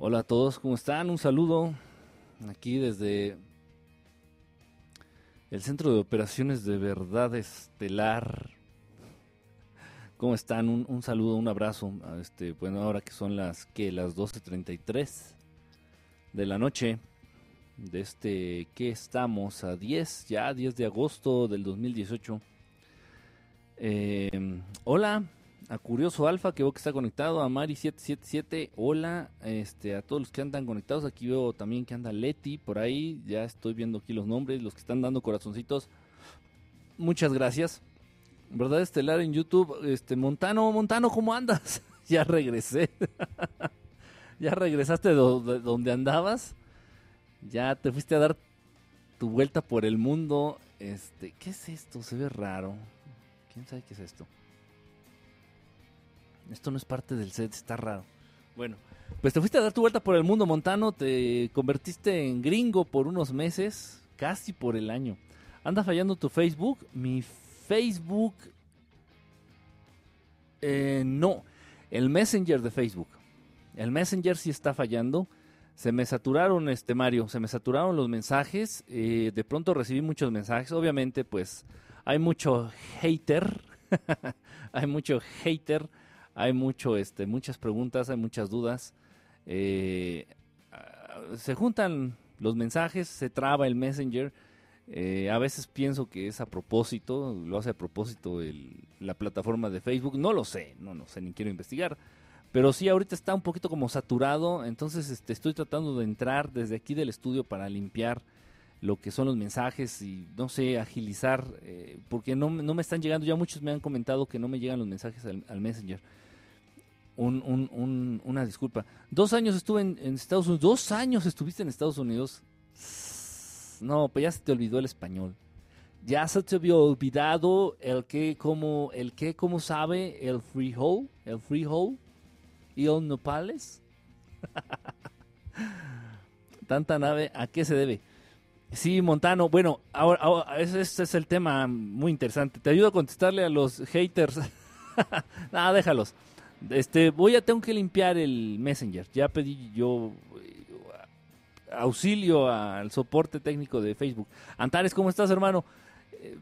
Hola a todos, ¿cómo están? Un saludo aquí desde el Centro de Operaciones de Verdad Estelar. ¿Cómo están? Un, saludo, un abrazo. Este, bueno, ahora que son las que las 12:33 de la noche de este que estamos a 10, ya 10 de agosto del 2018. Eh, hola, a Curioso Alfa, que veo que está conectado, a Mari777, hola, este, a todos los que andan conectados, aquí veo también que anda Leti por ahí, ya estoy viendo aquí los nombres, los que están dando corazoncitos, muchas gracias. ¿Verdad Estelar en YouTube? Este, Montano, Montano, ¿cómo andas? ya regresé. ya regresaste de donde andabas. Ya te fuiste a dar tu vuelta por el mundo. Este, ¿qué es esto? Se ve raro. ¿Quién sabe qué es esto? Esto no es parte del set, está raro. Bueno, pues te fuiste a dar tu vuelta por el mundo montano, te convertiste en gringo por unos meses, casi por el año. Anda fallando tu Facebook. Mi Facebook... Eh, no, el Messenger de Facebook. El Messenger sí está fallando. Se me saturaron, este Mario, se me saturaron los mensajes. Eh, de pronto recibí muchos mensajes. Obviamente, pues hay mucho hater. hay mucho hater hay mucho, este, muchas preguntas, hay muchas dudas. Eh, se juntan los mensajes, se traba el Messenger. Eh, a veces pienso que es a propósito, lo hace a propósito la plataforma de Facebook. No lo sé, no, no sé, ni quiero investigar. Pero sí, ahorita está un poquito como saturado. Entonces este, estoy tratando de entrar desde aquí del estudio para limpiar lo que son los mensajes y no sé, agilizar. Eh, porque no, me están llegando. Ya muchos me han comentado que no me llegan los mensajes al Messenger un, una disculpa. Dos años estuve en, Estados Unidos. Dos años estuviste en Estados Unidos. No, pues ya se te olvidó el español. Ya se te había olvidado el que como el que como sabe el freehold, el freehold y el nopales. Tanta nave, ¿a qué se debe? Sí, Montano. Bueno, ahora, ese, es el tema muy interesante. Te ayudo a contestarle a los haters. Nada, déjalos. Este, voy a, tengo que limpiar el Messenger. Ya pedí yo eh, auxilio al soporte técnico de Facebook. Antares, ¿cómo estás, hermano? Eh,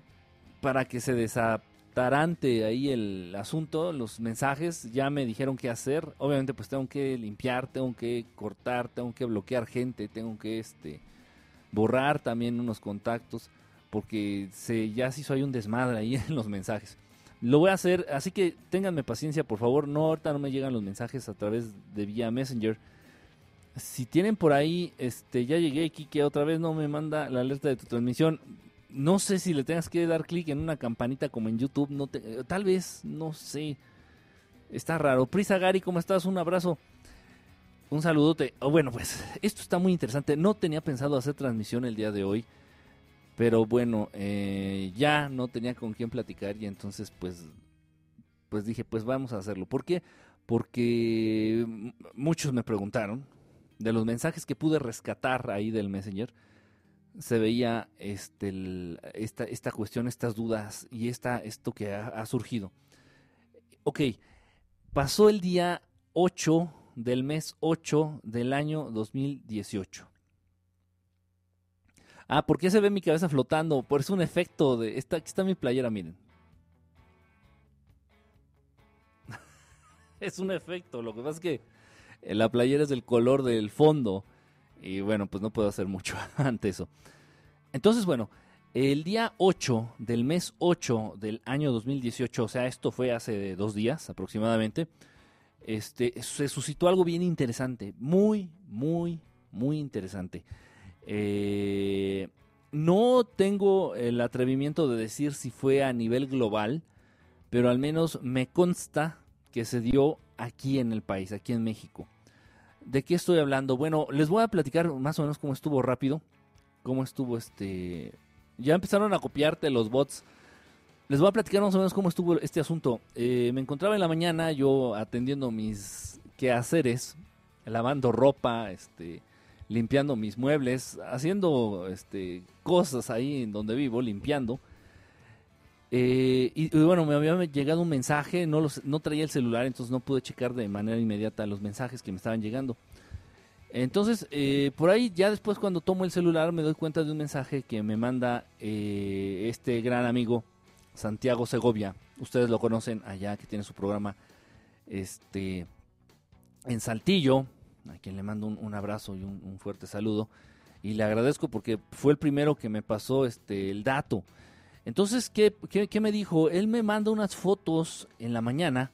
para que se desatarante ahí el asunto, los mensajes, ya me dijeron qué hacer. Obviamente, pues tengo que limpiar, tengo que cortar, tengo que bloquear gente, tengo que este borrar también unos contactos, porque se, ya se hizo ahí un desmadre ahí en los mensajes. Lo voy a hacer, así que ténganme paciencia, por favor. No, ahorita no me llegan los mensajes a través de vía Messenger. Si tienen por ahí, este, ya llegué aquí que otra vez no me manda la alerta de tu transmisión. No sé si le tengas que dar clic en una campanita como en YouTube. No te, tal vez, no sé. Está raro. Prisa Gary, ¿cómo estás? Un abrazo. Un saludote. Oh, bueno, pues esto está muy interesante. No tenía pensado hacer transmisión el día de hoy. Pero bueno, eh, ya no tenía con quién platicar y entonces pues, pues dije, pues vamos a hacerlo. ¿Por qué? Porque muchos me preguntaron, de los mensajes que pude rescatar ahí del Messenger, se veía este, esta, esta cuestión, estas dudas y esta, esto que ha, ha surgido. Ok, pasó el día 8 del mes 8 del año 2018. Ah, ¿por qué se ve mi cabeza flotando? Por es un efecto de. Esta, aquí está mi playera, miren. es un efecto. Lo que pasa es que eh, la playera es del color del fondo. Y bueno, pues no puedo hacer mucho ante eso. Entonces, bueno, el día 8 del mes 8 del año 2018, o sea, esto fue hace dos días aproximadamente, este, se suscitó algo bien interesante. Muy, muy, muy interesante. Eh, no tengo el atrevimiento de decir si fue a nivel global, pero al menos me consta que se dio aquí en el país, aquí en México. ¿De qué estoy hablando? Bueno, les voy a platicar más o menos cómo estuvo rápido, cómo estuvo este... Ya empezaron a copiarte los bots. Les voy a platicar más o menos cómo estuvo este asunto. Eh, me encontraba en la mañana yo atendiendo mis quehaceres, lavando ropa, este, limpiando mis muebles, haciendo este, cosas ahí en donde vivo, limpiando. Eh, y, bueno, me había llegado un mensaje, no, los, no traía el celular, entonces no pude checar de manera inmediata los mensajes que me estaban llegando. Entonces, eh, por ahí ya después cuando tomo el celular me doy cuenta de un mensaje que me manda eh, este gran amigo Santiago Segovia. Ustedes lo conocen allá que tiene su programa este en Saltillo, a quien le mando un, abrazo y un, fuerte saludo. Y le agradezco porque fue el primero que me pasó este el dato. Entonces, ¿qué, qué, me dijo? Él me manda unas fotos en la mañana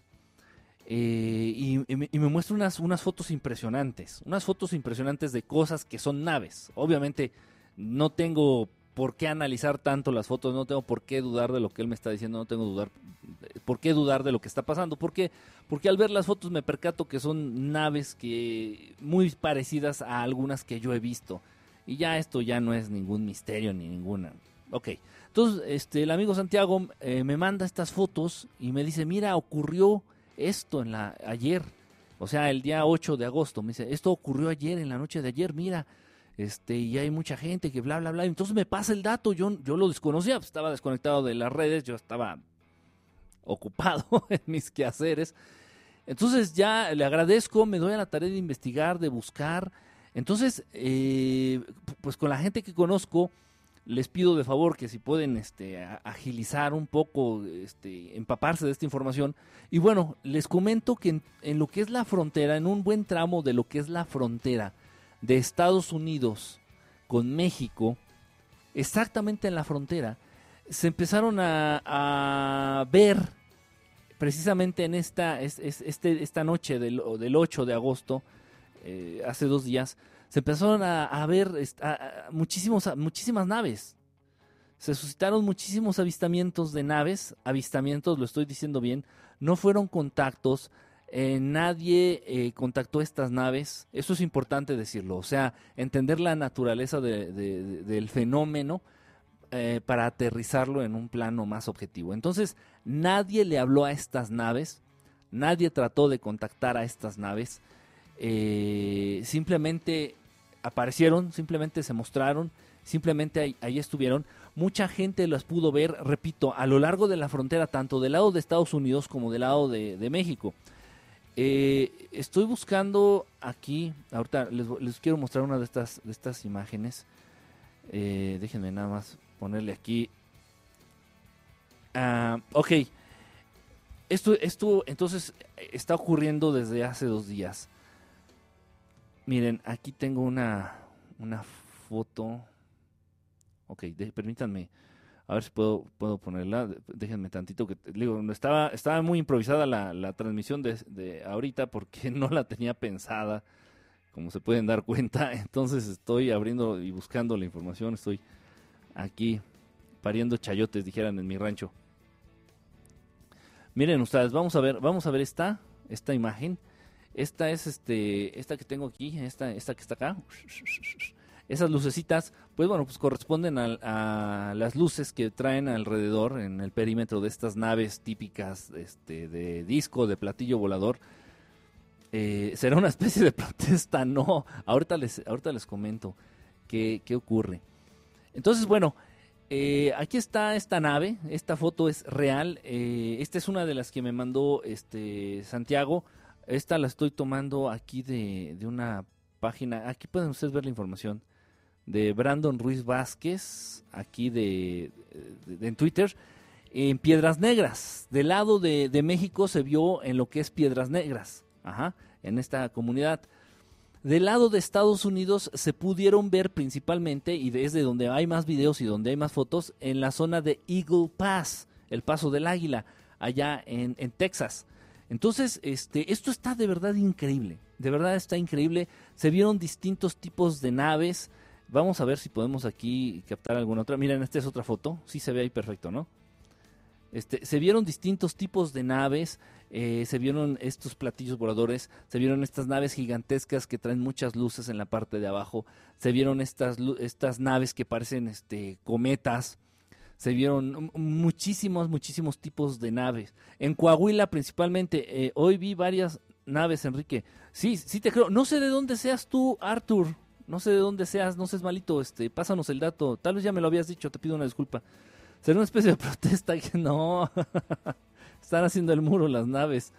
eh, y, me, muestra unas, unas fotos impresionantes. Unas fotos impresionantes de cosas que son naves. Obviamente, no tengo por qué analizar tanto las fotos, no tengo por qué dudar de lo que él me está diciendo, no tengo dudar, por qué dudar de lo que está pasando. ¿Por qué? Porque al ver las fotos me percato que son naves que muy parecidas a algunas que yo he visto. Y ya esto ya no es ningún misterio ni ninguna. Ok. Entonces, este, el amigo Santiago eh, me manda estas fotos y me dice, mira, ocurrió esto en la, ayer, o sea, el día 8 de agosto. Me dice, esto ocurrió ayer, en la noche de ayer, mira, este, y hay mucha gente que bla, bla, bla. Entonces me pasa el dato, yo, yo lo desconocía, pues, estaba desconectado de las redes, yo estaba ocupado en mis quehaceres. Entonces ya le agradezco, me doy a la tarea de investigar, de buscar. Entonces, eh, pues con la gente que conozco, les pido de favor que si pueden este, agilizar un poco, este, empaparse de esta información. Y bueno, les comento que en, lo que es la frontera, en un buen tramo de lo que es la frontera de Estados Unidos con México, exactamente en la frontera, se empezaron a, ver precisamente en esta, este, esta noche del, del 8 de agosto, eh, hace dos días, se empezaron a, ver muchísimos, muchísimas naves. Se suscitaron muchísimos avistamientos de naves, avistamientos, lo estoy diciendo bien, no fueron contactos, eh, nadie eh, contactó estas naves, eso es importante decirlo, o sea, entender la naturaleza del fenómeno eh, para aterrizarlo en un plano más objetivo. Entonces, nadie le habló a estas naves, nadie trató de contactar a estas naves, simplemente aparecieron, simplemente se mostraron, simplemente ahí, estuvieron. Mucha gente las pudo ver, repito, a lo largo de la frontera, tanto del lado de Estados Unidos como del lado de, México. Eh, estoy buscando aquí, ahorita les, quiero mostrar una de estas, de estas imágenes. Eh, déjenme nada más ponerle aquí. Ah, ok, esto, esto entonces está ocurriendo desde hace dos días. Miren, aquí tengo una, una foto. Ok, permítanme. A ver si puedo, puedo ponerla. Déjenme tantito que digo, estaba, estaba muy improvisada la, la transmisión de, de, ahorita porque no la tenía pensada, como se pueden dar cuenta. Entonces estoy abriendo y buscando la información. Estoy aquí pariendo chayotes, dijeran en mi rancho. Miren ustedes, vamos a ver, vamos a ver esta, esta imagen. Esta es este, esta que tengo aquí, esta, esta que está acá. Esas lucecitas, pues bueno, pues corresponden a, las luces que traen alrededor en el perímetro de estas naves típicas este, de disco, de platillo volador. Eh, ¿Será una especie de protesta? No, ahorita les, ahorita les comento qué, qué ocurre. Entonces, bueno, eh, aquí está esta nave, esta foto es real, eh, esta es una de las que me mandó este Santiago esta la estoy tomando aquí de, una página. Aquí pueden ustedes ver la información de Brandon Ruiz Vázquez, aquí de, en Twitter, en Piedras Negras. Del lado de, México se vio en lo que es Piedras Negras, ajá, en esta comunidad. Del lado de Estados Unidos se pudieron ver principalmente, y desde donde hay más videos y donde hay más fotos, en la zona de Eagle Pass, el paso del águila, allá en, en Texas. Entonces, este, esto está de verdad increíble, de verdad está increíble. Se vieron distintos tipos de naves. Vamos a ver si podemos aquí captar alguna otra. Miren, esta es otra foto, sí se ve ahí perfecto, ¿no? Este, se vieron distintos tipos de naves, eh, se vieron estos platillos voladores, se vieron estas naves gigantescas que traen muchas luces en la parte de abajo, se vieron estas, estas naves que parecen este, cometas, se vieron muchísimos, muchísimos tipos de naves. En Coahuila principalmente, eh, hoy vi varias naves, Enrique. Sí, sí te creo. No sé de dónde seas tú, Arthur. No sé de dónde seas, no seas malito. Este, pásanos el dato. Tal vez ya me lo habías dicho, te pido una disculpa. Será una especie de protesta que no. Están haciendo el muro las naves.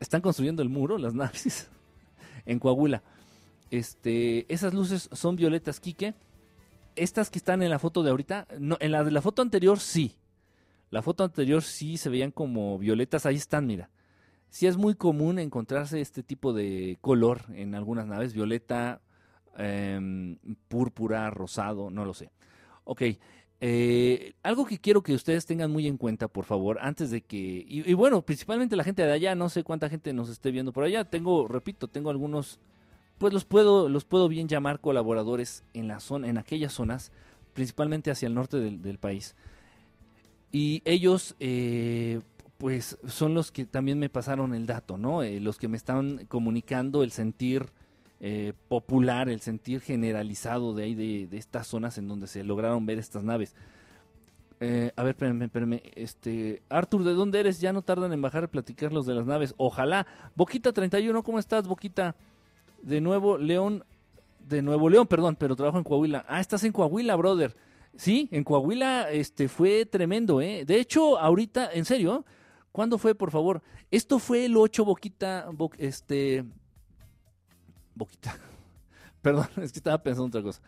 Están construyendo el muro las naves en Coahuila. Este, esas luces son violetas, Quique. Estas que están en la foto de ahorita, no, en la de la foto anterior sí. La foto anterior sí se veían como violetas, ahí están, mira. Sí es muy común encontrarse este tipo de color en algunas naves, violeta, em, púrpura, rosado, no lo sé. Ok, eh, algo que quiero que ustedes tengan muy en cuenta, por favor, antes de que, y, bueno, principalmente la gente de allá, no sé cuánta gente nos esté viendo por allá, tengo, repito, tengo algunos, pues los puedo, los puedo bien llamar colaboradores en la zona, en aquellas zonas, principalmente hacia el norte del, país. Y ellos, eh, pues, son los que también me pasaron el dato, ¿no? Eh, los que me están comunicando el sentir eh, popular, el sentir generalizado de ahí, de, estas zonas en donde se lograron ver estas naves. Eh, a ver, espérenme, espérenme. Este, Arthur, ¿de dónde eres? Ya no tardan en bajar a platicar los de las naves. Ojalá. Boquita 31, ¿cómo estás, Boquita? De nuevo, León, de Nuevo León, perdón, pero trabajo en Coahuila. Ah, estás en Coahuila, brother. Sí, en Coahuila este, fue tremendo, ¿eh? De hecho, ahorita, en serio, ¿cuándo fue, por favor? Esto fue el 8, Boquita, este, Boquita. Perdón, es que estaba pensando otra cosa.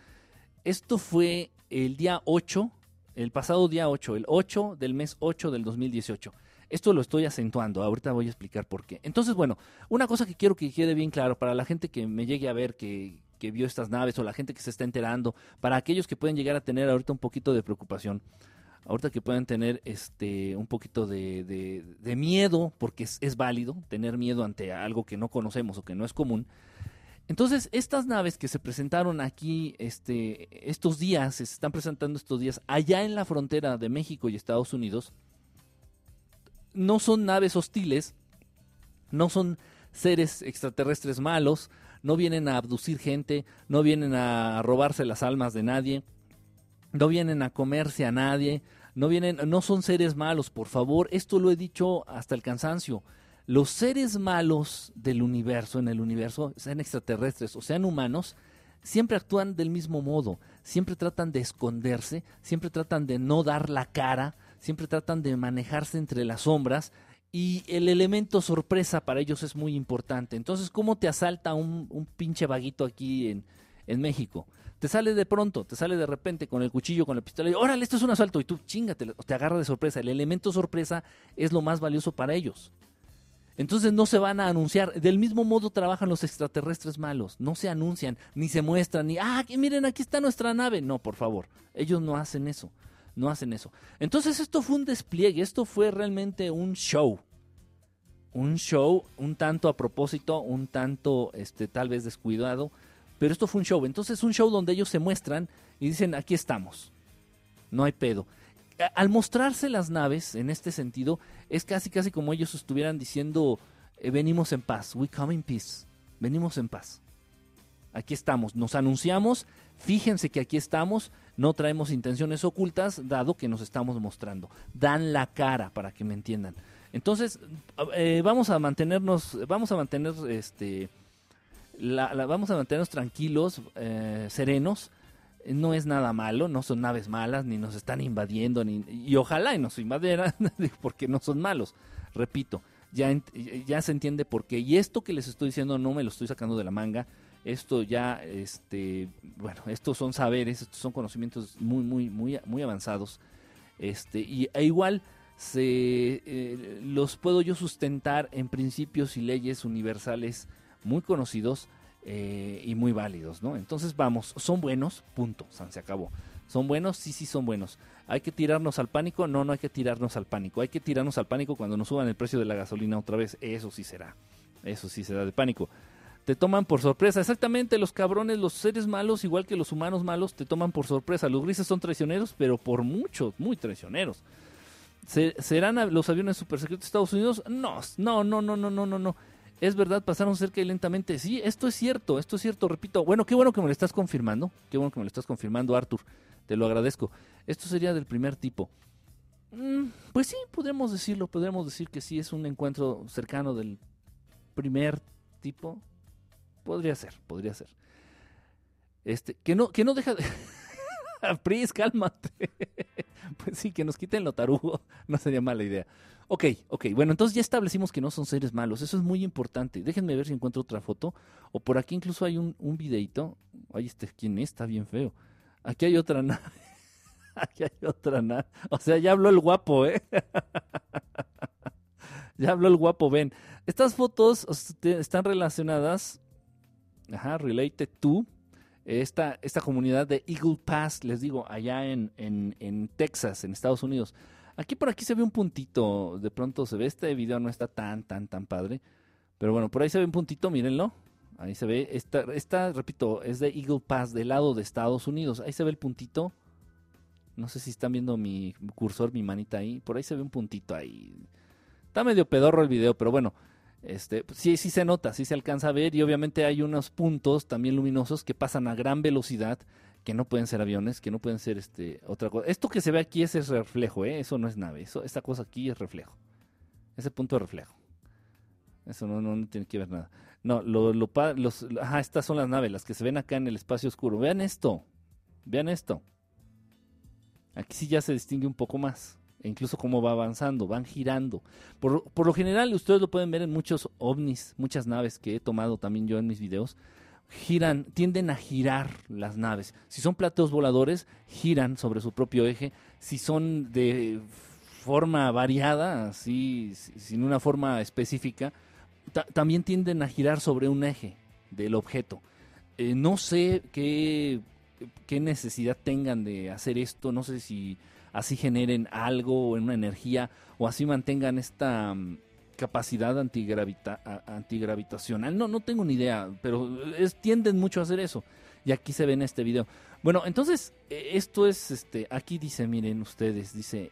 Esto fue el día 8, el pasado día 8, el 8 del mes 8 del 2018. Esto lo estoy acentuando, ahorita voy a explicar por qué. Entonces, bueno, una cosa que quiero que quede bien claro para la gente que me llegue a ver, que, vio estas naves o la gente que se está enterando, para aquellos que pueden llegar a tener ahorita un poquito de preocupación, ahorita que pueden tener este un poquito de, miedo, porque es, es, válido tener miedo ante algo que no conocemos o que no es común, entonces, estas naves que se presentaron aquí este, estos días, se están presentando estos días allá en la frontera de México y Estados Unidos, no son naves hostiles, no son seres extraterrestres malos, no vienen a abducir gente, no vienen a robarse las almas de nadie, no vienen a comerse a nadie, no vienen, no son seres malos, por favor, esto lo he dicho hasta el cansancio los seres malos del universo, en el universo, sean extraterrestres o sean humanos, siempre actúan del mismo modo, siempre tratan de esconderse, siempre tratan de no dar la cara, siempre tratan de manejarse entre las sombras y el elemento sorpresa para ellos es muy importante. Entonces, ¿cómo te asalta un, pinche vaguito aquí en, en, México? Te sale de pronto, te sale de repente con el cuchillo, con la pistola y órale, esto es un asalto y tú chingate, te agarra de sorpresa. El elemento sorpresa es lo más valioso para ellos. Entonces no se van a anunciar. Del mismo modo trabajan los extraterrestres malos. No se anuncian, ni se muestran, ni, ah, miren, aquí está nuestra nave. No, por favor. Ellos no hacen eso. No hacen eso. Entonces esto fue un despliegue, esto fue realmente un show. Un show un tanto a propósito, un tanto este, tal vez descuidado. Pero esto fue un show. Entonces un show donde ellos se muestran y dicen, aquí estamos. No hay pedo al mostrarse las naves en este sentido, es casi casi como ellos estuvieran diciendo, eh, venimos en paz, we come in peace, venimos en paz. Aquí estamos, nos anunciamos, fíjense que aquí estamos, no traemos intenciones ocultas, dado que nos estamos mostrando. Dan la cara para que me entiendan. Entonces, eh, vamos a mantenernos, vamos a mantener este, vamos a mantenernos tranquilos, eh, serenos, no es nada malo, no son naves malas, ni nos están invadiendo, ni, y ojalá y nos invadieran, porque no son malos. Repito, ya, ya se entiende por qué. Y esto que les estoy diciendo no me lo estoy sacando de la manga. Esto ya, este, bueno, estos son saberes, estos son conocimientos muy, muy, muy, muy avanzados. Este, y e igual se eh, los puedo yo sustentar en principios y leyes universales muy conocidos eh, y muy válidos, ¿no? Entonces vamos, son buenos, punto, se acabó. ¿Son buenos? Sí, sí, son buenos. ¿Hay que tirarnos al pánico? No, no hay que tirarnos al pánico. Hay que tirarnos al pánico cuando nos suban el precio de la gasolina otra vez. Eso sí será. Eso sí será de pánico. Te toman por sorpresa. Exactamente, los cabrones, los seres malos, igual que los humanos malos, te toman por sorpresa. Los grises son traicioneros, pero por mucho, muy traicioneros. ¿Serán los aviones supersecretos de Estados Unidos? No, no, no, no, no, no, no, no. Es verdad, pasaron cerca y lentamente. Sí, esto es cierto, esto es cierto, repito. Bueno, qué bueno que me lo estás confirmando. Qué bueno que me lo estás confirmando, Arthur. Te lo agradezco. Esto sería del primer tipo. Mm, pues sí, podríamos decirlo, podríamos decir que sí es un encuentro cercano del primer tipo. Podría ser, podría ser. Este, que no, que no deja de. Pris, cálmate. pues sí, que nos quiten lo tarugo no sería mala idea. Ok, ok, bueno, entonces ya establecimos que no son seres malos, eso es muy importante. Déjenme ver si encuentro otra foto, o por aquí incluso hay un, un videito. Ay, este, ¿quién es? Está bien feo. Aquí hay otra nave. aquí hay otra nave. O sea, ya habló el guapo, ¿eh? ya habló el guapo, ven. Estas fotos están relacionadas, ajá, related to, esta, esta comunidad de Eagle Pass, les digo, allá en, en, en Texas, en Estados Unidos. Aquí por aquí se ve un puntito, de pronto se ve, este video no está tan, tan, tan padre. Pero bueno, por ahí se ve un puntito, mírenlo. Ahí se ve, esta, esta, repito, es de Eagle Pass, del lado de Estados Unidos. Ahí se ve el puntito. No sé si están viendo mi cursor, mi manita ahí. Por ahí se ve un puntito ahí. Está medio pedorro el video, pero bueno. Este, sí, sí se nota, sí se alcanza a ver. Y obviamente hay unos puntos también luminosos que pasan a gran velocidad que no pueden ser aviones, que no pueden ser este otra cosa. Esto que se ve aquí es el reflejo, ¿eh? eso no es nave, eso, esta cosa aquí es reflejo. Ese punto de reflejo. Eso no, no, tiene que ver nada. No, lo, lo, los, ajá, estas son las naves, las que se ven acá en el espacio oscuro. Vean esto, vean esto. Aquí sí ya se distingue un poco más. E incluso cómo va avanzando, van girando. Por, por lo general, ustedes lo pueden ver en muchos ovnis, muchas naves que he tomado también yo en mis videos giran, tienden a girar las naves. Si son plateos voladores, giran sobre su propio eje. Si son de forma variada, así, sin una forma específica, también tienden a girar sobre un eje del objeto. Eh, no sé qué, qué necesidad tengan de hacer esto, no sé si así generen algo, en una energía, o así mantengan esta mm, capacidad antigravita, antigravitacional. No, no tengo ni idea, pero es, tienden mucho a hacer eso. Y aquí se ve en este video. Bueno, entonces, e, esto es, este, aquí dice, miren ustedes, dice,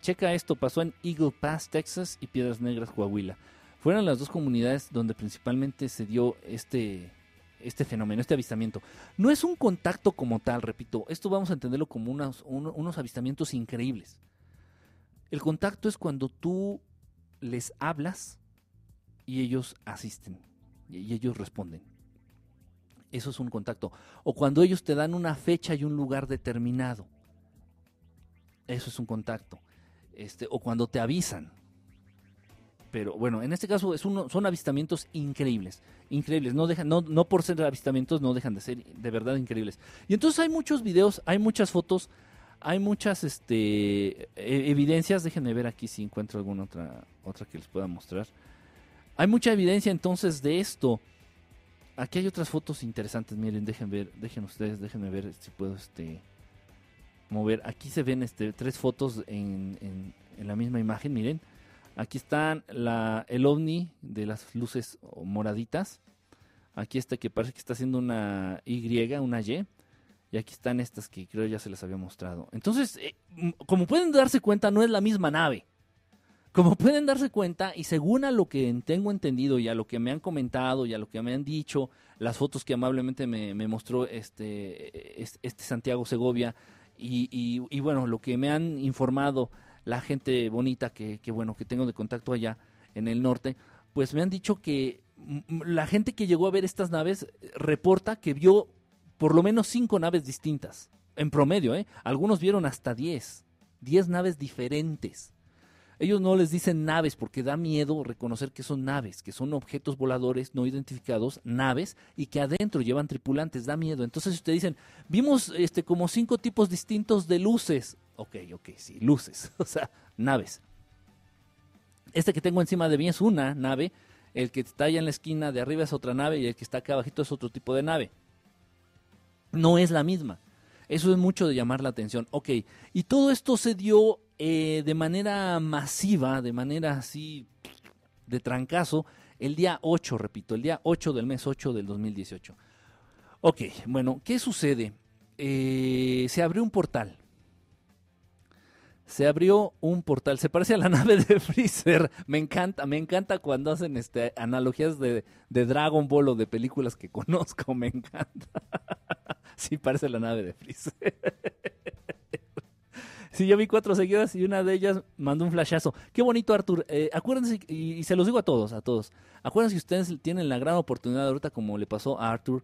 checa esto, pasó en Eagle Pass, Texas y Piedras Negras, Coahuila. Fueron las dos comunidades donde principalmente se dio este, este fenómeno, este avistamiento. No es un contacto como tal, repito, esto vamos a entenderlo como unos, unos avistamientos increíbles. El contacto es cuando tú les hablas y ellos asisten y ellos responden. Eso es un contacto. O cuando ellos te dan una fecha y un lugar determinado. Eso es un contacto. Este, o cuando te avisan. Pero bueno, en este caso son avistamientos increíbles. Increíbles. No, dejan, no, no por ser avistamientos no dejan de ser de verdad increíbles. Y entonces hay muchos videos, hay muchas fotos hay muchas este, e, evidencias, déjenme ver aquí si encuentro alguna otra, otra que les pueda mostrar. Hay mucha evidencia entonces de esto. Aquí hay otras fotos interesantes, miren, dejen ver, dejen ustedes, déjenme ver si puedo este mover. Aquí se ven este tres fotos en, en, la misma imagen, miren. Aquí están la, el ovni de las luces moraditas. Aquí está que parece que está haciendo una Y, una Y. Y aquí están estas que creo ya se les había mostrado. Entonces, eh, como pueden darse cuenta, no es la misma nave. Como pueden darse cuenta, y según a lo que tengo entendido y a lo que me han comentado y a lo que me han dicho, las fotos que amablemente me, mostró este, este Santiago Segovia, y, bueno, lo que me han informado la gente bonita que, que, bueno, que tengo de contacto allá en el norte, pues me han dicho que la gente que llegó a ver estas naves eh, reporta que vio por lo menos cinco naves distintas, en promedio, ¿eh? Algunos vieron hasta diez, diez naves diferentes. Ellos no les dicen naves porque da miedo reconocer que son naves, que son objetos voladores no identificados, naves, y que adentro llevan tripulantes, da miedo. Entonces si ustedes dicen, vimos este, como cinco tipos distintos de luces. Ok, ok, sí, luces, o sea, naves. Este que tengo encima de mí es una nave, el que está allá en la esquina de arriba es otra nave y el que está acá abajito es otro tipo de nave no es la misma. Eso es mucho de llamar la atención. Ok, y todo esto se dio eh, de manera masiva, de manera así de trancazo, el día 8, repito, el día 8 del mes 8 del 2018. Ok, bueno, ¿qué sucede? Eh, se abrió un portal se abrió un portal. Se parece a la nave de Freezer. Me encanta, me encanta cuando hacen este, analogías de, Dragon Ball o de películas que conozco. Me encanta. sí, parece la nave de Freezer. sí, yo vi cuatro seguidas y una de ellas mandó un flashazo. Qué bonito, Arthur. Eh, acuérdense, y, y, se los digo a todos, a todos. Acuérdense que ustedes tienen la gran oportunidad ahorita, como le pasó a Arthur,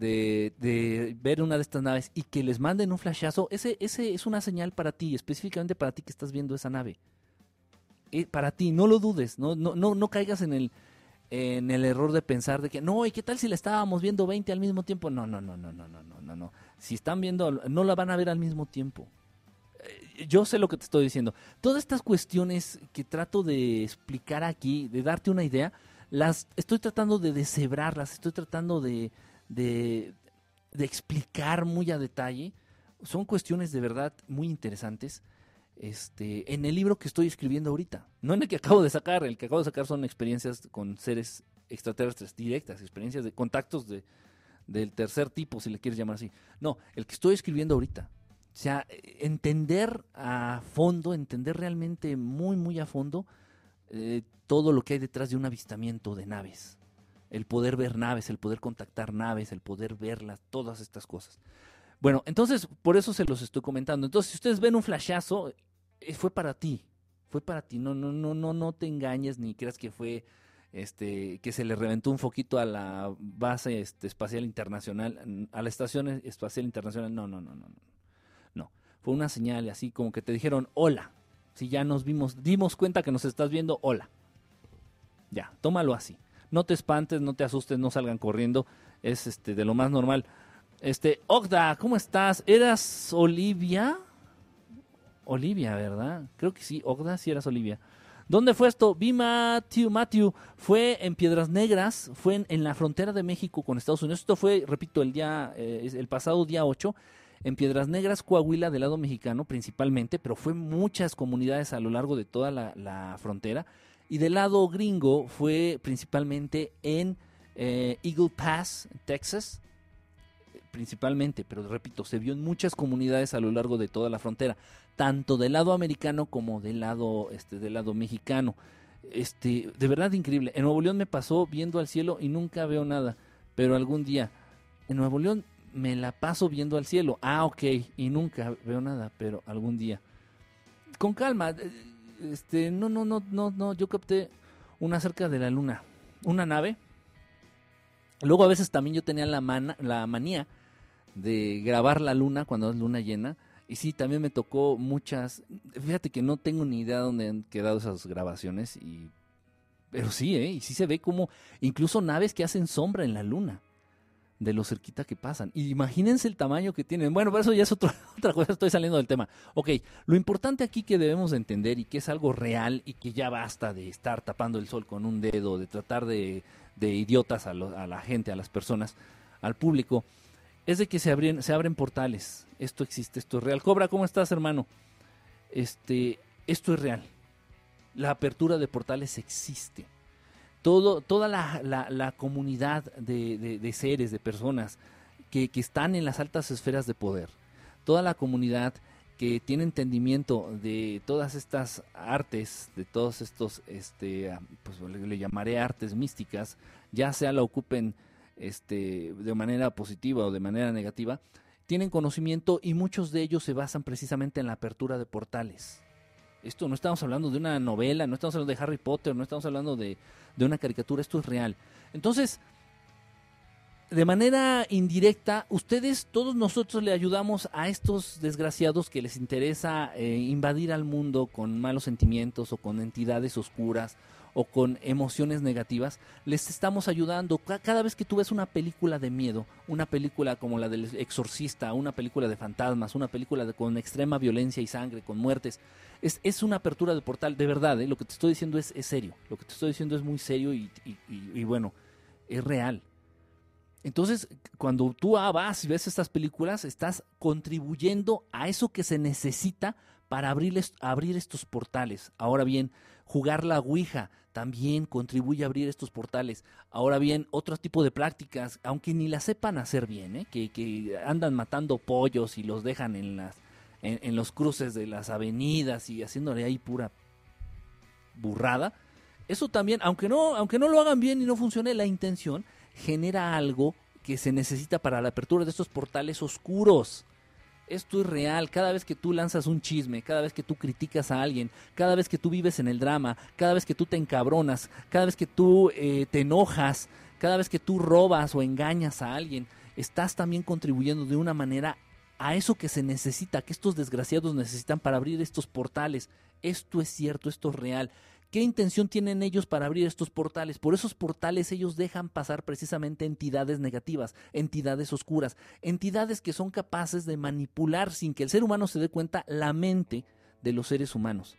de, ver una de estas naves y que les manden un flashazo, ese, ese es una señal para ti, específicamente para ti que estás viendo esa nave. Eh, para ti, no lo dudes, no, no, no, no caigas en el, en el error de pensar de que no, ¿y qué tal si la estábamos viendo 20 al mismo tiempo? No, no, no, no, no, no, no, no, no. Si están viendo, no la van a ver al mismo tiempo. Eh, yo sé lo que te estoy diciendo. Todas estas cuestiones que trato de explicar aquí, de darte una idea, las estoy tratando de deshebrarlas, estoy tratando de, de, explicar muy a detalle. Son cuestiones de verdad muy interesantes este, en el libro que estoy escribiendo ahorita. No en el que acabo de sacar, el que acabo de sacar son experiencias con seres extraterrestres directas, experiencias de contactos de, del tercer tipo, si le quieres llamar así. No, el que estoy escribiendo ahorita. O sea, entender a fondo, entender realmente muy, muy a fondo eh, todo lo que hay detrás de un avistamiento de naves el poder ver naves, el poder contactar naves, el poder verlas, todas estas cosas. Bueno, entonces por eso se los estoy comentando. Entonces, si ustedes ven un flashazo, eh, fue para ti, fue para ti. No, no, no, no, no te engañes ni creas que fue este que se le reventó un foquito a la base este, espacial internacional, a la estación espacial internacional. No, no, no, no, no. No, fue una señal así como que te dijeron hola. Si ya nos vimos, dimos cuenta que nos estás viendo, hola. Ya, tómalo así no te espantes, no te asustes, no salgan corriendo, es este de lo más normal. Este, Ogda, ¿cómo estás? ¿Eras Olivia? Olivia, ¿verdad? Creo que sí, Ogda, sí eras Olivia. ¿Dónde fue esto? Vi Matthew, Matthew, fue en Piedras Negras, fue en, la frontera de México con Estados Unidos. Esto fue, repito, el día, eh, el pasado día 8, en Piedras Negras, Coahuila, del lado mexicano principalmente, pero fue muchas comunidades a lo largo de toda la frontera. Y del lado gringo fue principalmente en eh, Eagle Pass, Texas, principalmente, pero repito, se vio en muchas comunidades a lo largo de toda la frontera, tanto del lado americano como del lado, este, del lado mexicano. Este, de verdad increíble. En Nuevo León me pasó viendo al cielo y nunca veo nada, pero algún día en Nuevo León me la paso viendo al cielo. Ah, ok, y nunca veo nada, pero algún día. Con calma, este, no, no, no, no, no, yo capté una cerca de la luna, una nave. Luego a veces también yo tenía la, la manía de grabar la luna cuando es luna llena. Y sí, también me tocó muchas. Fíjate que no tengo ni idea dónde han quedado esas grabaciones. Y, pero sí, ¿eh? Y sí se ve como incluso naves que hacen sombra en la luna de lo cerquita que pasan. Y imagínense el tamaño que tienen. Bueno, por eso ya es otra cosa, estoy saliendo del tema. Ok, lo importante aquí que debemos entender y que es algo real y que ya basta de estar tapando el sol con un dedo, de tratar de, de idiotas a, a, la gente, a las personas, al público, es de que se abren, se abren portales. Esto existe, esto es real. Cobra, ¿cómo estás, hermano? Este, esto es real. La apertura de portales existe todo, toda la, comunidad de, seres, de personas que, están en las altas esferas de poder, toda la comunidad que tiene entendimiento de todas estas artes, de todos estos, este, pues le, llamaré artes místicas, ya sea la ocupen este, de manera positiva o de manera negativa, tienen conocimiento y muchos de ellos se basan precisamente en la apertura de portales. Esto no estamos hablando de una novela, no estamos hablando de Harry Potter, no estamos hablando de, de una caricatura, esto es real. Entonces, de manera indirecta, ustedes, todos nosotros le ayudamos a estos desgraciados que les interesa eh, invadir al mundo con malos sentimientos o con entidades oscuras o con emociones negativas, les estamos ayudando. Cada vez que tú ves una película de miedo, una película como la del exorcista, una película de fantasmas, una película con extrema violencia y sangre, con muertes, es, es una apertura de portal, de verdad, ¿eh? lo que te estoy diciendo es, serio, lo que te estoy diciendo es muy serio y, bueno, es real. Entonces, cuando tú vas y ves estas películas, estás contribuyendo a eso que se necesita para abrirles, abrir estos portales. Ahora bien, jugar la Ouija también contribuye a abrir estos portales. Ahora bien, otro tipo de prácticas, aunque ni las sepan hacer bien, ¿eh? que, que andan matando pollos y los dejan en las en, los cruces de las avenidas y haciéndole ahí pura burrada. Eso también, aunque no, aunque no lo hagan bien y no funcione, la intención genera algo que se necesita para la apertura de estos portales oscuros. Esto es real. Cada vez que tú lanzas un chisme, cada vez que tú criticas a alguien, cada vez que tú vives en el drama, cada vez que tú te encabronas, cada vez que tú eh, te enojas, cada vez que tú robas o engañas a alguien, estás también contribuyendo de una manera a eso que se necesita, que estos desgraciados necesitan para abrir estos portales. Esto es cierto, esto es real. ¿Qué intención tienen ellos para abrir estos portales? Por esos portales ellos dejan pasar precisamente entidades negativas, entidades oscuras, entidades que son capaces de manipular sin que el ser humano se dé cuenta la mente de los seres humanos.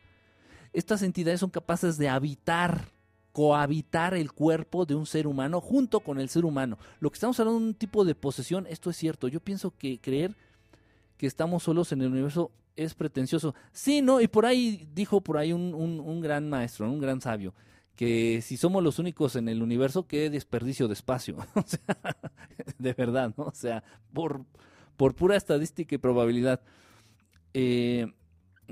Estas entidades son capaces de habitar, cohabitar el cuerpo de un ser humano junto con el ser humano. Lo que estamos hablando de un tipo de posesión, esto es cierto. Yo pienso que creer que estamos solos en el universo es pretencioso. Sí, ¿no? Y por ahí dijo por ahí un, un, gran maestro, un gran sabio, que si somos los únicos en el universo, qué desperdicio de espacio. o sea, de verdad, ¿no? O sea, por, por pura estadística y probabilidad. Eh,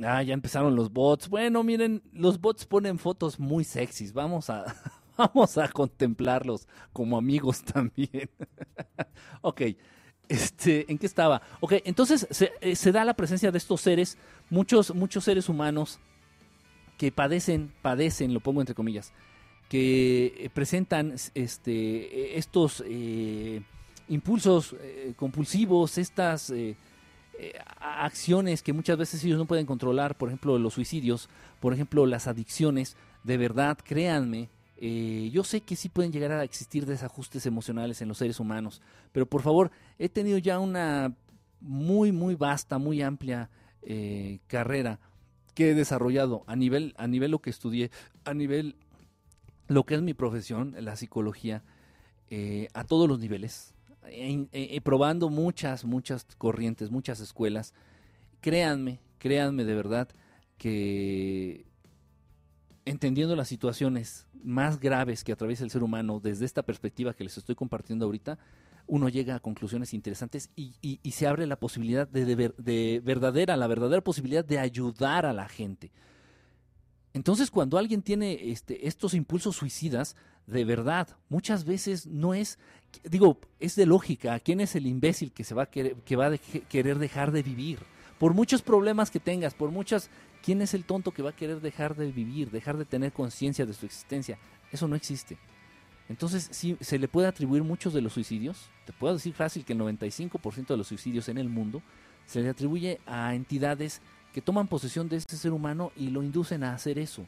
ah, ya empezaron los bots. Bueno, miren, los bots ponen fotos muy sexys. Vamos a, vamos a contemplarlos como amigos también. ok. Este, ¿En qué estaba? Ok, entonces eh, se, da la presencia de estos seres, muchos, muchos seres humanos que padecen, padecen, lo pongo entre comillas, que eh, presentan este, estos eh, impulsos compulsivos, estas acciones que muchas veces ellos no pueden controlar, por ejemplo los suicidios, por ejemplo las adicciones, de verdad, créanme, eh, yo sé que sí pueden llegar a existir desajustes emocionales en los seres humanos, pero por favor, he tenido ya una muy, muy vasta, muy amplia eh, carrera que he desarrollado a nivel, a nivel lo que estudié, a nivel lo que es mi profesión, la psicología, eh, a todos los niveles, probando muchas, muchas corrientes, muchas escuelas. Créanme, créanme de verdad que entendiendo las situaciones más graves que atraviesa el ser humano desde esta perspectiva que les estoy compartiendo ahorita, uno llega a conclusiones interesantes y, se abre la posibilidad de, verdadera, la verdadera posibilidad de ayudar a la gente. Entonces, cuando alguien tiene este, estos impulsos suicidas, de verdad, muchas veces no es, digo, es de lógica. ¿Quién es el imbécil que se va a querer, que va a querer dejar de vivir? Por muchos problemas que tengas, por muchas ¿Quién es el tonto que va a querer dejar de vivir, dejar de tener conciencia de su existencia? Eso no existe. Entonces, si se le puede atribuir muchos de los suicidios, te puedo decir fácil que el 95% de los suicidios en el mundo se le atribuye a entidades que toman posesión de este ser humano y lo inducen a hacer eso.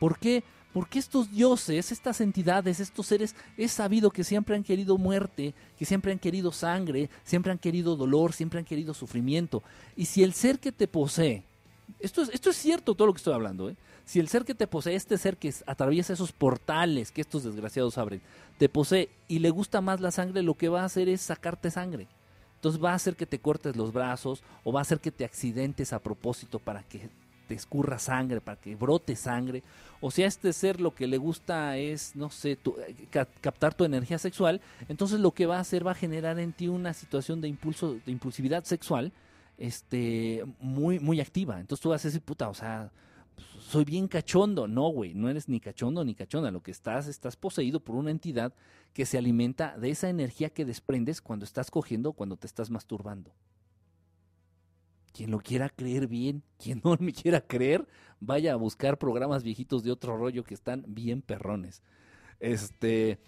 ¿Por qué? Porque estos dioses, estas entidades, estos seres, es sabido que siempre han querido muerte, que siempre han querido sangre, siempre han querido dolor, siempre han querido sufrimiento. Y si el ser que te posee esto es, esto es cierto todo lo que estoy hablando. ¿eh? Si el ser que te posee, este ser que atraviesa esos portales que estos desgraciados abren, te posee y le gusta más la sangre, lo que va a hacer es sacarte sangre. Entonces va a hacer que te cortes los brazos o va a hacer que te accidentes a propósito para que te escurra sangre, para que brote sangre. O si a este ser lo que le gusta es, no sé, eh, captar tu energía sexual, entonces lo que va a hacer va a generar en ti una situación de impulso, de impulsividad sexual este, muy, muy activa. Entonces tú vas a decir, puta, o sea, soy bien cachondo. No, güey, no eres ni cachondo ni cachonda. Lo que estás, estás poseído por una entidad que se alimenta de esa energía que desprendes cuando estás cogiendo, cuando te estás masturbando. Quien lo quiera creer bien, quien no me quiera creer, vaya a buscar programas viejitos de otro rollo que están bien perrones. Este.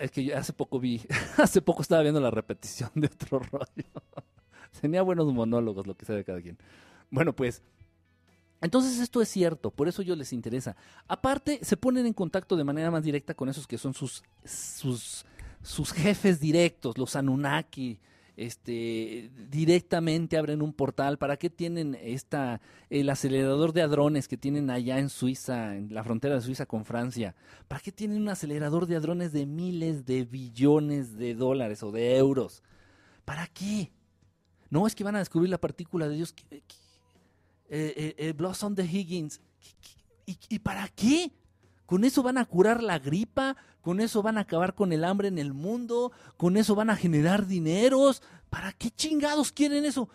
Es que hace poco vi, hace poco estaba viendo la repetición de otro rollo. Tenía buenos monólogos, lo que sea de cada quien. Bueno, pues entonces esto es cierto, por eso ellos les interesa. Aparte, se ponen en contacto de manera más directa con esos que son sus, sus, sus jefes directos, los Anunnaki. Este, directamente abren un portal. ¿Para qué tienen esta, el acelerador de hadrones que tienen allá en Suiza, en la frontera de Suiza con Francia? ¿Para qué tienen un acelerador de hadrones de miles de billones de dólares o de euros? ¿Para qué? No, es que van a descubrir la partícula de Dios. Eh, eh, el Blossom de Higgins. ¿Y, para qué? ¿Con eso van a curar la gripa? ¿Con eso van a acabar con el hambre en el mundo? ¿Con eso van a generar dineros? ¿Para qué chingados quieren eso?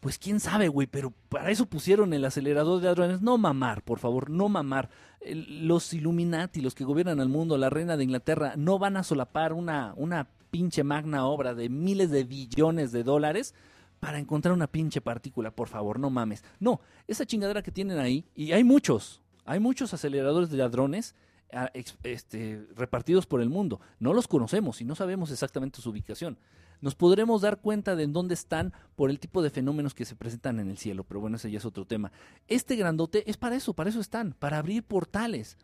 Pues quién sabe, güey, pero para eso pusieron el acelerador de hadrones. No mamar, por favor, no mamar. los Illuminati, los que gobiernan el mundo, la reina de Inglaterra, no van a solapar una, una pinche magna obra de miles de billones de dólares para encontrar una pinche partícula, por favor, no mames. No, esa chingadera que tienen ahí, y hay muchos, hay muchos aceleradores de ladrones, este, repartidos por el mundo. No los conocemos y no sabemos exactamente su ubicación. Nos podremos dar cuenta de en dónde están por el tipo de fenómenos que se presentan en el cielo, pero bueno, ese ya es otro tema. Este grandote es para eso, para eso están, para abrir portales,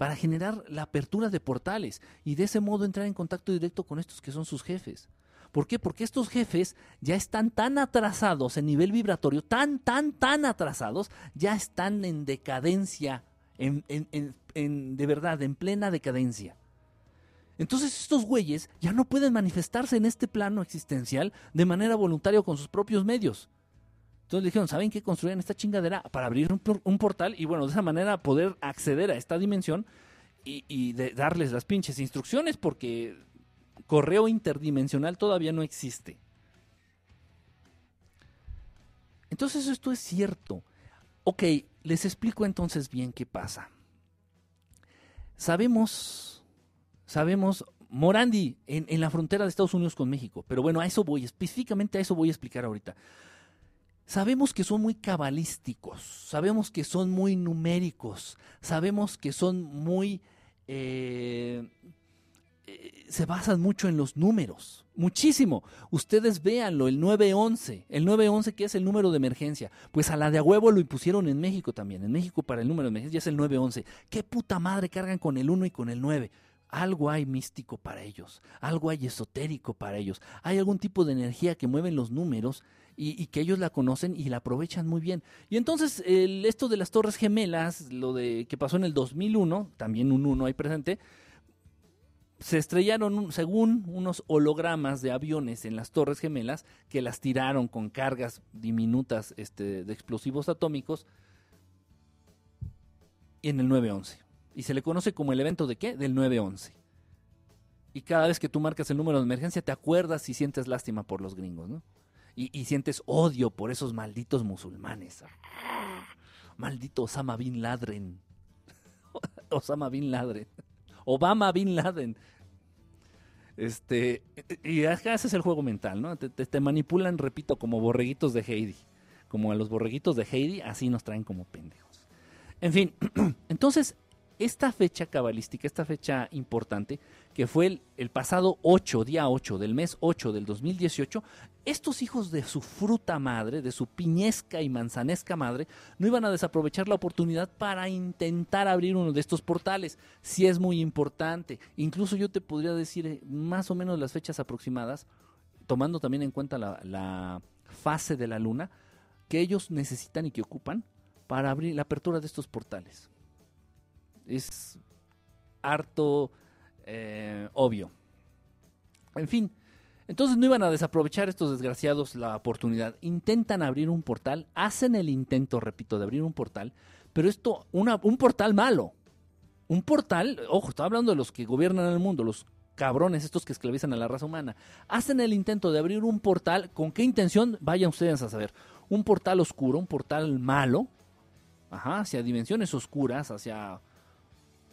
para generar la apertura de portales y de ese modo entrar en contacto directo con estos que son sus jefes. ¿Por qué? Porque estos jefes ya están tan atrasados en nivel vibratorio, tan, tan, tan atrasados, ya están en decadencia, en, de verdad, en plena decadencia. Entonces estos güeyes ya no pueden manifestarse en este plano existencial de manera voluntaria con sus propios medios. Entonces dijeron, ¿saben qué? Construyan esta chingadera para abrir un, portal y bueno, de esa manera poder acceder a esta dimensión y, darles las pinches instrucciones porque correo interdimensional todavía no existe. Entonces esto es cierto. Ok, les explico entonces bien qué pasa. Sabemos sabemos, Morandi, en, la frontera de Estados Unidos con México, pero bueno, a eso voy, específicamente a eso voy a explicar ahorita. Sabemos que son muy cabalísticos, sabemos que son muy numéricos, sabemos que son muy... Eh, eh, se basan mucho en los números, muchísimo. Ustedes véanlo, el 911, el 911 que es el número de emergencia, pues a la de a huevo lo impusieron en México también, en México para el número de emergencia es el 911. ¿Qué puta madre cargan con el 1 y con el 9? algo hay místico para ellos, algo hay esotérico para ellos, hay algún tipo de energía que mueven los números y, que ellos la conocen y la aprovechan muy bien. Y entonces el, esto de las Torres Gemelas, lo de que pasó en el 2001, también un 1 ahí presente, se estrellaron, según unos hologramas de aviones en las Torres Gemelas, que las tiraron con cargas diminutas este, de explosivos atómicos en el 911 y se le conoce como el evento de qué? Del 911. Y cada vez que tú marcas el número de emergencia te acuerdas y sientes lástima por los gringos, ¿no? Y, sientes odio por esos malditos musulmanes. Maldito Osama Bin Laden. Osama Bin Laden. Obama Bin Laden. Este, y ese es el juego mental, ¿no? Te, te, manipulan, repito, como borreguitos de Heidi. Como a los borreguitos de Heidi, así nos traen como pendejos. En fin, entonces esta fecha cabalística, esta fecha importante, que fue el, pasado 8, día 8 del mes 8 del 2018, estos hijos de su fruta madre, de su piñesca y manzanesca madre, no iban a desaprovechar la oportunidad para intentar abrir uno de estos portales. Si es muy importante. Incluso yo te podría decir eh, más o menos las fechas aproximadas, tomando también en cuenta la, la fase de la luna, que ellos necesitan y que ocupan para abrir la apertura de estos portales es harto eh, obvio. En fin, entonces no iban a desaprovechar estos desgraciados la oportunidad. Intentan abrir un portal, hacen el intento, repito, de abrir un portal, pero esto, un portal malo. Un portal, ojo, estaba hablando de los que gobiernan el mundo, los cabrones estos que esclavizan a la raza humana. Hacen el intento de abrir un portal, ¿con qué intención? Vayan ustedes a saber. Un portal oscuro, un portal malo, ajá, hacia dimensiones oscuras, hacia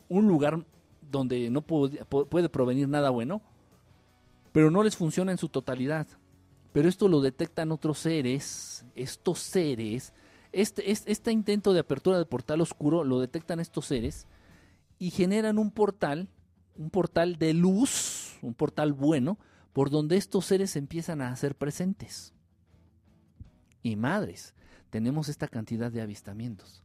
un lugar donde no puede, provenir nada bueno, pero no les funciona en su totalidad. Pero esto lo detectan otros seres, estos seres, este, este, este intento de apertura de portal oscuro lo detectan estos seres y generan un portal, un portal de luz, un portal bueno, por donde estos seres empiezan a hacer presentes. Y madres, tenemos esta cantidad de avistamientos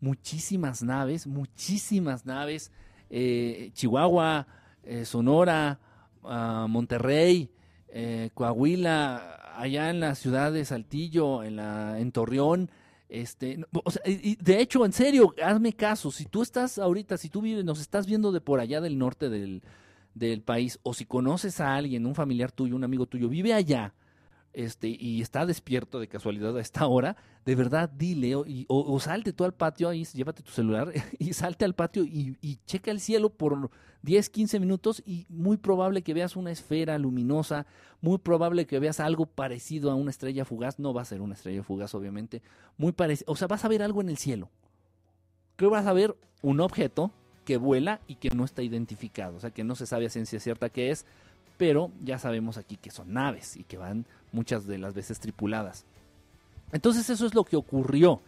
muchísimas naves, muchísimas naves, eh, Chihuahua, eh, Sonora, ah, Monterrey, eh, Coahuila, allá en la ciudad de Saltillo, en, la, en Torreón, este, de hecho, en serio, hazme caso, si tú estás ahorita, si tú vives, nos estás viendo de por allá del norte del, del país, o si conoces a alguien, un familiar tuyo, un amigo tuyo, vive allá, este, y está despierto de casualidad a esta hora, de verdad dile, o, salte tú al patio, ahí llévate tu celular y salte al patio y, checa el cielo por 10, 15 minutos y muy probable que veas una esfera luminosa, muy probable que veas algo parecido a una estrella fugaz, no va a ser una estrella fugaz obviamente, muy parecido, o sea, vas a ver algo en el cielo. ¿Qué vas a ver? Un objeto que vuela y que no está identificado, o sea, que no se sabe a ciencia cierta qué es, pero ya sabemos aquí que son naves y que van muchas de las veces tripuladas. Entonces eso es lo que ocurrió.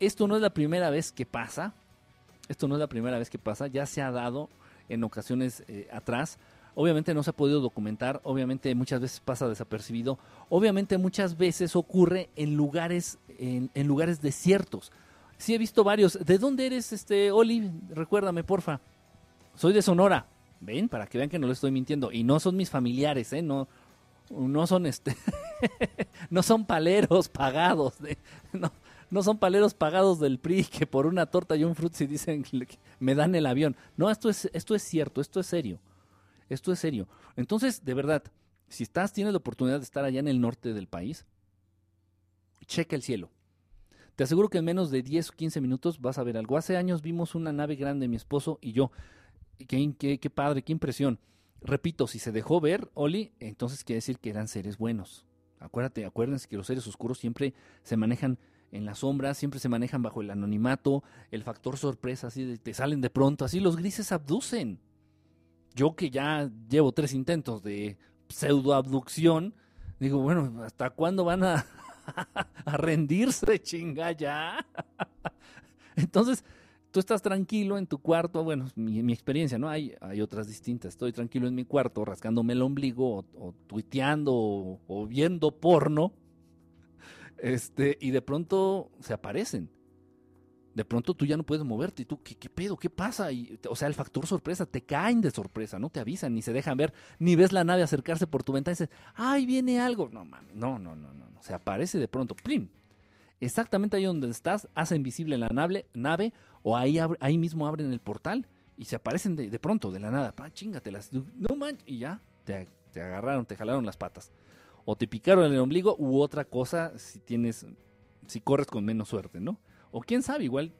Esto no es la primera vez que pasa. Esto no es la primera vez que pasa, ya se ha dado en ocasiones eh, atrás. Obviamente no se ha podido documentar, obviamente muchas veces pasa desapercibido, obviamente muchas veces ocurre en lugares, en, lugares desiertos. Sí he visto varios. ¿De dónde eres, este, Oli? Recuérdame, porfa. Soy de Sonora. ¿Ven? Para que vean que no le estoy mintiendo. Y no son mis familiares, ¿eh? No, no son este. no son paleros pagados. no, no son paleros pagados del PRI que por una torta y un frutzi dicen que me dan el avión. No, esto es, esto es cierto, esto es serio. Esto es serio. Entonces, de verdad, si estás, tienes la oportunidad de estar allá en el norte del país, checa el cielo. Te aseguro que en menos de 10 o 15 minutos vas a ver algo. Hace años vimos una nave grande, mi esposo y yo. Qué padre, qué impresión. Repito, si se dejó ver, Oli, entonces quiere decir que eran seres buenos. Acuérdate, acuérdense que los seres oscuros siempre se manejan en la sombra, siempre se manejan bajo el anonimato, el factor sorpresa, así te salen de pronto, así los grises abducen. Yo que ya llevo tres intentos de pseudoabducción, digo, bueno, ¿hasta cuándo van a, a rendirse, chinga ya? Entonces, tú estás tranquilo en tu cuarto, bueno, mi, experiencia, ¿no? Hay, hay otras distintas. Estoy tranquilo en mi cuarto, rascándome el ombligo, o, tuiteando, o, viendo porno, este, y de pronto se aparecen. De pronto tú ya no puedes moverte. ¿Y tú qué, pedo? ¿Qué pasa? Y, o sea, el factor sorpresa, te caen de sorpresa, no te avisan, ni se dejan ver, ni ves la nave acercarse por tu ventana y dices, ¡ay, viene algo! No, mami, no, no, no, no. Se aparece de pronto. Exactamente ahí donde estás, hace invisible la nave, nave o ahí, ahí mismo abren el portal y se aparecen de, de pronto, de la nada. Pa, chingatelas, no manches, y ya te, agarraron, te jalaron las patas o te picaron en el ombligo u otra cosa si tienes, si corres con menos suerte, ¿no? O quién sabe, igual,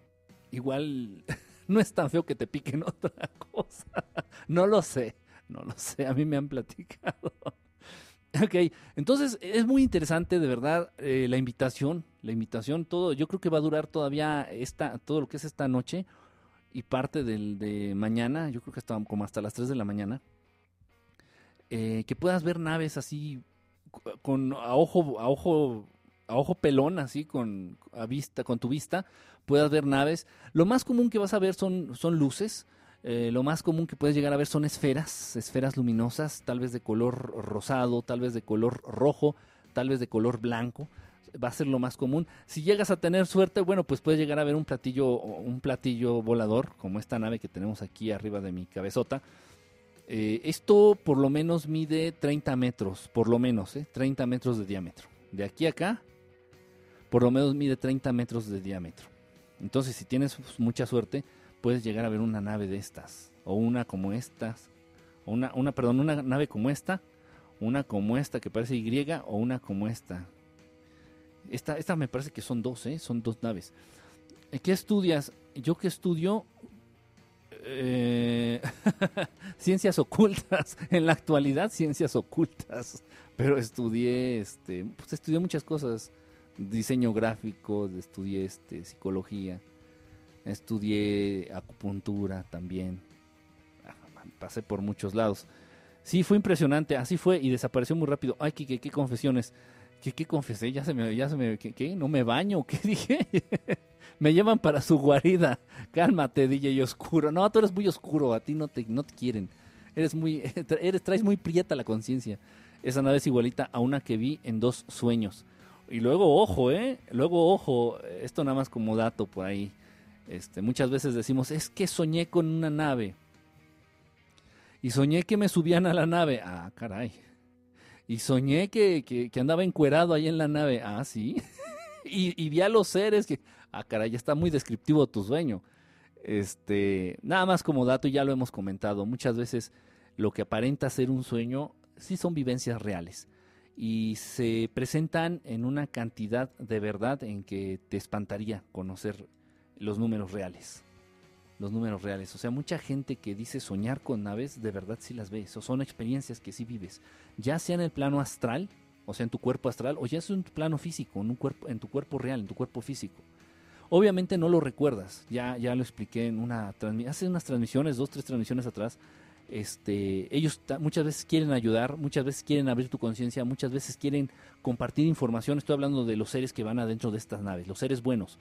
igual no es tan feo que te piquen otra cosa. No lo sé, no lo sé, a mí me han platicado. Ok, entonces es muy interesante de verdad eh, la invitación, la invitación, todo, yo creo que va a durar todavía esta, todo lo que es esta noche y parte del, de mañana, yo creo que hasta como hasta las 3 de la mañana, eh, que puedas ver naves así con a ojo, a ojo, a ojo pelón, así con a vista, con tu vista, puedas ver naves. Lo más común que vas a ver son, son luces. Eh, lo más común que puedes llegar a ver son esferas, esferas luminosas, tal vez de color rosado, tal vez de color rojo, tal vez de color blanco. Va a ser lo más común. Si llegas a tener suerte, bueno, pues puedes llegar a ver un platillo, un platillo volador, como esta nave que tenemos aquí arriba de mi cabezota eh, esto por lo menos mide 30 metros, por lo menos, ¿eh? 30 metros de diámetro. De aquí a acá, por lo menos mide 30 metros de diámetro. Entonces, si tienes pues, mucha suerte, puedes llegar a ver una nave de estas, o una como estas, una, una, perdón, una nave como esta, una como esta que parece Y, o una como esta. Esta, esta me parece que son dos, ¿eh? son dos naves. ¿Qué estudias? Yo que estudio eh, ciencias ocultas, en la actualidad ciencias ocultas, pero estudié, este, pues estudié muchas cosas, diseño gráfico, estudié este, psicología, estudié acupuntura también, ah, pasé por muchos lados. Sí, fue impresionante, así fue y desapareció muy rápido. Ay, qué, qué, confesiones. ¿Qué, ¿Qué, confesé? Ya se me, ya se me, ¿qué, ¿No me baño? ¿Qué dije? me llevan para su guarida. Cálmate, DJ oscuro. No, tú eres muy oscuro, a ti no te, no te quieren. Eres muy, eres, traes muy prieta la conciencia. Esa nave es igualita a una que vi en dos sueños. Y luego, ojo, ¿eh? Luego, ojo, esto nada más como dato por ahí. Este, muchas veces decimos, es que soñé con una nave. Y soñé que me subían a la nave. Ah, caray. Y soñé que, que, que andaba encuerado ahí en la nave. Ah, sí. y, y vi a los seres que, ah, caray, ya está muy descriptivo tu sueño. Este, nada más como dato, ya lo hemos comentado, muchas veces lo que aparenta ser un sueño sí son vivencias reales y se presentan en una cantidad de verdad en que te espantaría conocer los números reales. Los números reales. O sea, mucha gente que dice soñar con naves, de verdad sí las ves. O son experiencias que sí vives. Ya sea en el plano astral, o sea, en tu cuerpo astral, o ya sea en tu plano físico, en, un cuerpo, en tu cuerpo real, en tu cuerpo físico. Obviamente no lo recuerdas, ya, ya lo expliqué en una hace unas transmisiones, dos, tres transmisiones atrás. Este, ellos muchas veces quieren ayudar, muchas veces quieren abrir tu conciencia, muchas veces quieren compartir información. Estoy hablando de los seres que van adentro de estas naves, los seres buenos.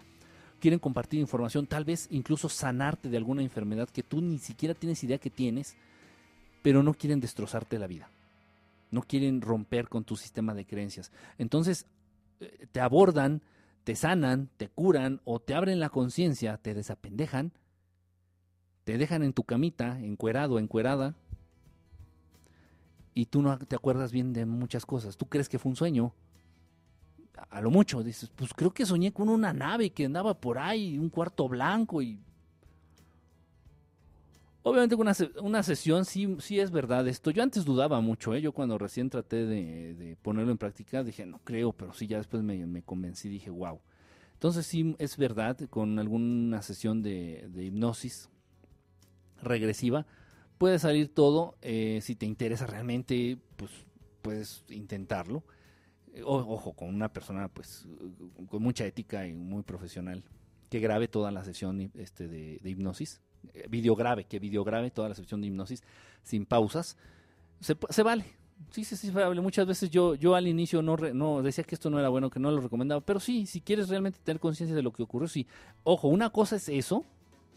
Quieren compartir información, tal vez incluso sanarte de alguna enfermedad que tú ni siquiera tienes idea que tienes, pero no quieren destrozarte la vida. No quieren romper con tu sistema de creencias. Entonces, eh, te abordan, te sanan, te curan o te abren la conciencia, te desapendejan, te dejan en tu camita, encuerado, encuerada, y tú no te acuerdas bien de muchas cosas. Tú crees que fue un sueño. A lo mucho dices, pues creo que soñé con una nave que andaba por ahí, un cuarto blanco y... Obviamente una, una sesión sí, sí es verdad esto. Yo antes dudaba mucho, ¿eh? yo cuando recién traté de, ponerlo en práctica dije, no creo, pero sí ya después me, me convencí, dije, wow. Entonces sí es verdad, con alguna sesión de, hipnosis regresiva, puede salir todo. Eh, si te interesa realmente, pues puedes intentarlo. Eh, ojo, con una persona pues con mucha ética y muy profesional que grabe toda la sesión este, de, hipnosis. Eh, videograve, que videograve toda la sesión de hipnosis sin pausas. Se, se vale. Sí, sí, sí, vale. Muchas veces yo, yo al inicio no, no decía que esto no era bueno, que no lo recomendaba, pero sí, si quieres realmente tener conciencia de lo que ocurrió, sí. Ojo, una cosa es eso,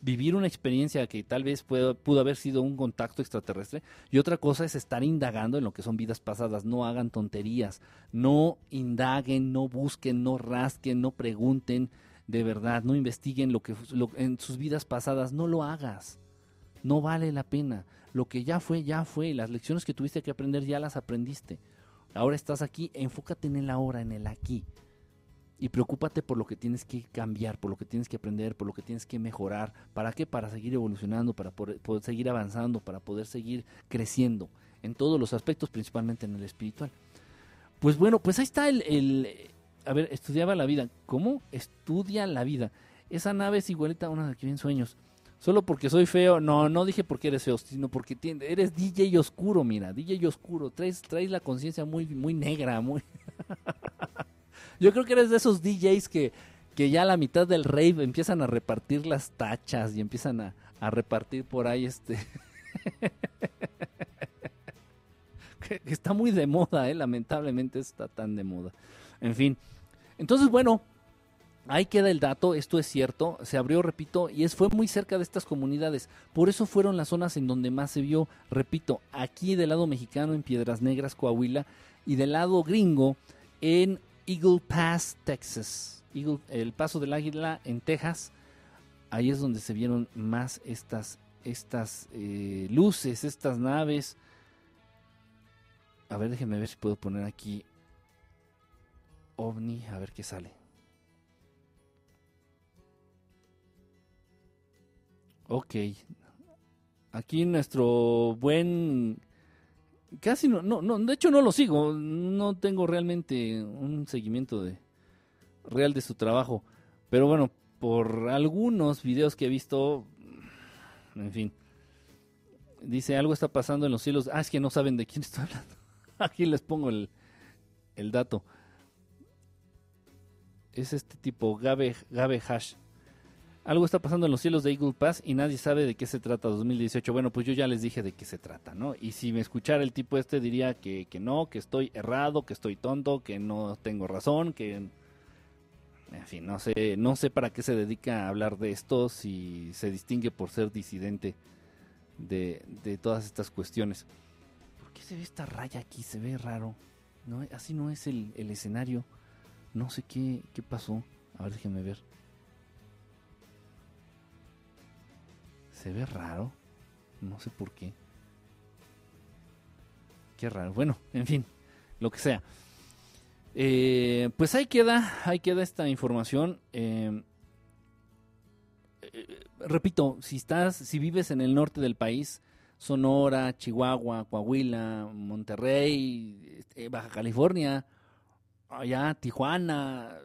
vivir una experiencia que tal vez pudo haber sido un contacto extraterrestre y otra cosa es estar indagando en lo que son vidas pasadas. No hagan tonterías, no indaguen, no busquen, no rasquen, no pregunten de verdad, no investiguen lo que en sus vidas pasadas, no lo hagas. No vale la pena. Lo que ya fue, ya fue. Las lecciones que tuviste que aprender ya las aprendiste. Ahora estás aquí, enfócate en el ahora, en el aquí y preocúpate por lo que tienes que cambiar, por lo que tienes que aprender, por lo que tienes que mejorar. ¿Para qué? Para seguir evolucionando, para poder, seguir avanzando, para poder seguir creciendo en todos los aspectos, principalmente en el espiritual. Pues bueno, pues ahí está el, a ver, estudiaba la vida. ¿Cómo? Estudia la vida. Esa nave es igualita a una de que en sueños. Solo porque soy feo, no, no dije porque eres feo, sino porque eres DJ oscuro, mira, DJ oscuro, traes, traes la conciencia muy, muy negra, muy... Yo creo que eres de esos DJs que, que ya a la mitad del rave empiezan a repartir las tachas y empiezan a, repartir por ahí este... está muy de moda, ¿eh? lamentablemente está tan de moda. En fin, entonces bueno, Ahí queda el dato, esto es cierto, se abrió, repito, y es, fue muy cerca de estas comunidades. Por eso fueron las zonas en donde más se vio, repito, aquí del lado mexicano en Piedras Negras, Coahuila, y del lado gringo en Eagle Pass, Texas. el paso del águila en Texas. Ahí es donde se vieron más estas, estas eh, luces, estas naves. A ver, déjenme ver si puedo poner aquí ovni, a ver qué sale. Ok. Aquí nuestro buen Casi no, no, no, de hecho no lo sigo, no tengo realmente un seguimiento de real de su trabajo, pero bueno, por algunos videos que he visto, en fin, dice algo está pasando en los cielos, ah, es que no saben de quién estoy hablando, aquí les pongo el, el dato, es este tipo, Gabe, Gabe Hash, algo está pasando en los cielos de Eagle Pass y nadie sabe de qué se trata 2018. Bueno, pues yo ya les dije de qué se trata, ¿no? Y si me escuchara el tipo este diría que, que no, que estoy errado, que estoy tonto, que no tengo razón, que... En fin, no sé, no sé para qué se dedica a hablar de esto si se distingue por ser disidente de, de todas estas cuestiones. ¿Por qué se ve esta raya aquí? Se ve raro. ¿No? Así no es el, el escenario. No sé qué, qué pasó. A ver, déjenme ver. Se ve raro. No sé por qué. Qué raro. Bueno, en fin, lo que sea. Eh, pues ahí queda, ahí queda esta información. Eh, eh, repito, si estás, si vives en el norte del país, Sonora, Chihuahua, Coahuila, Monterrey, este, Baja California, allá Tijuana,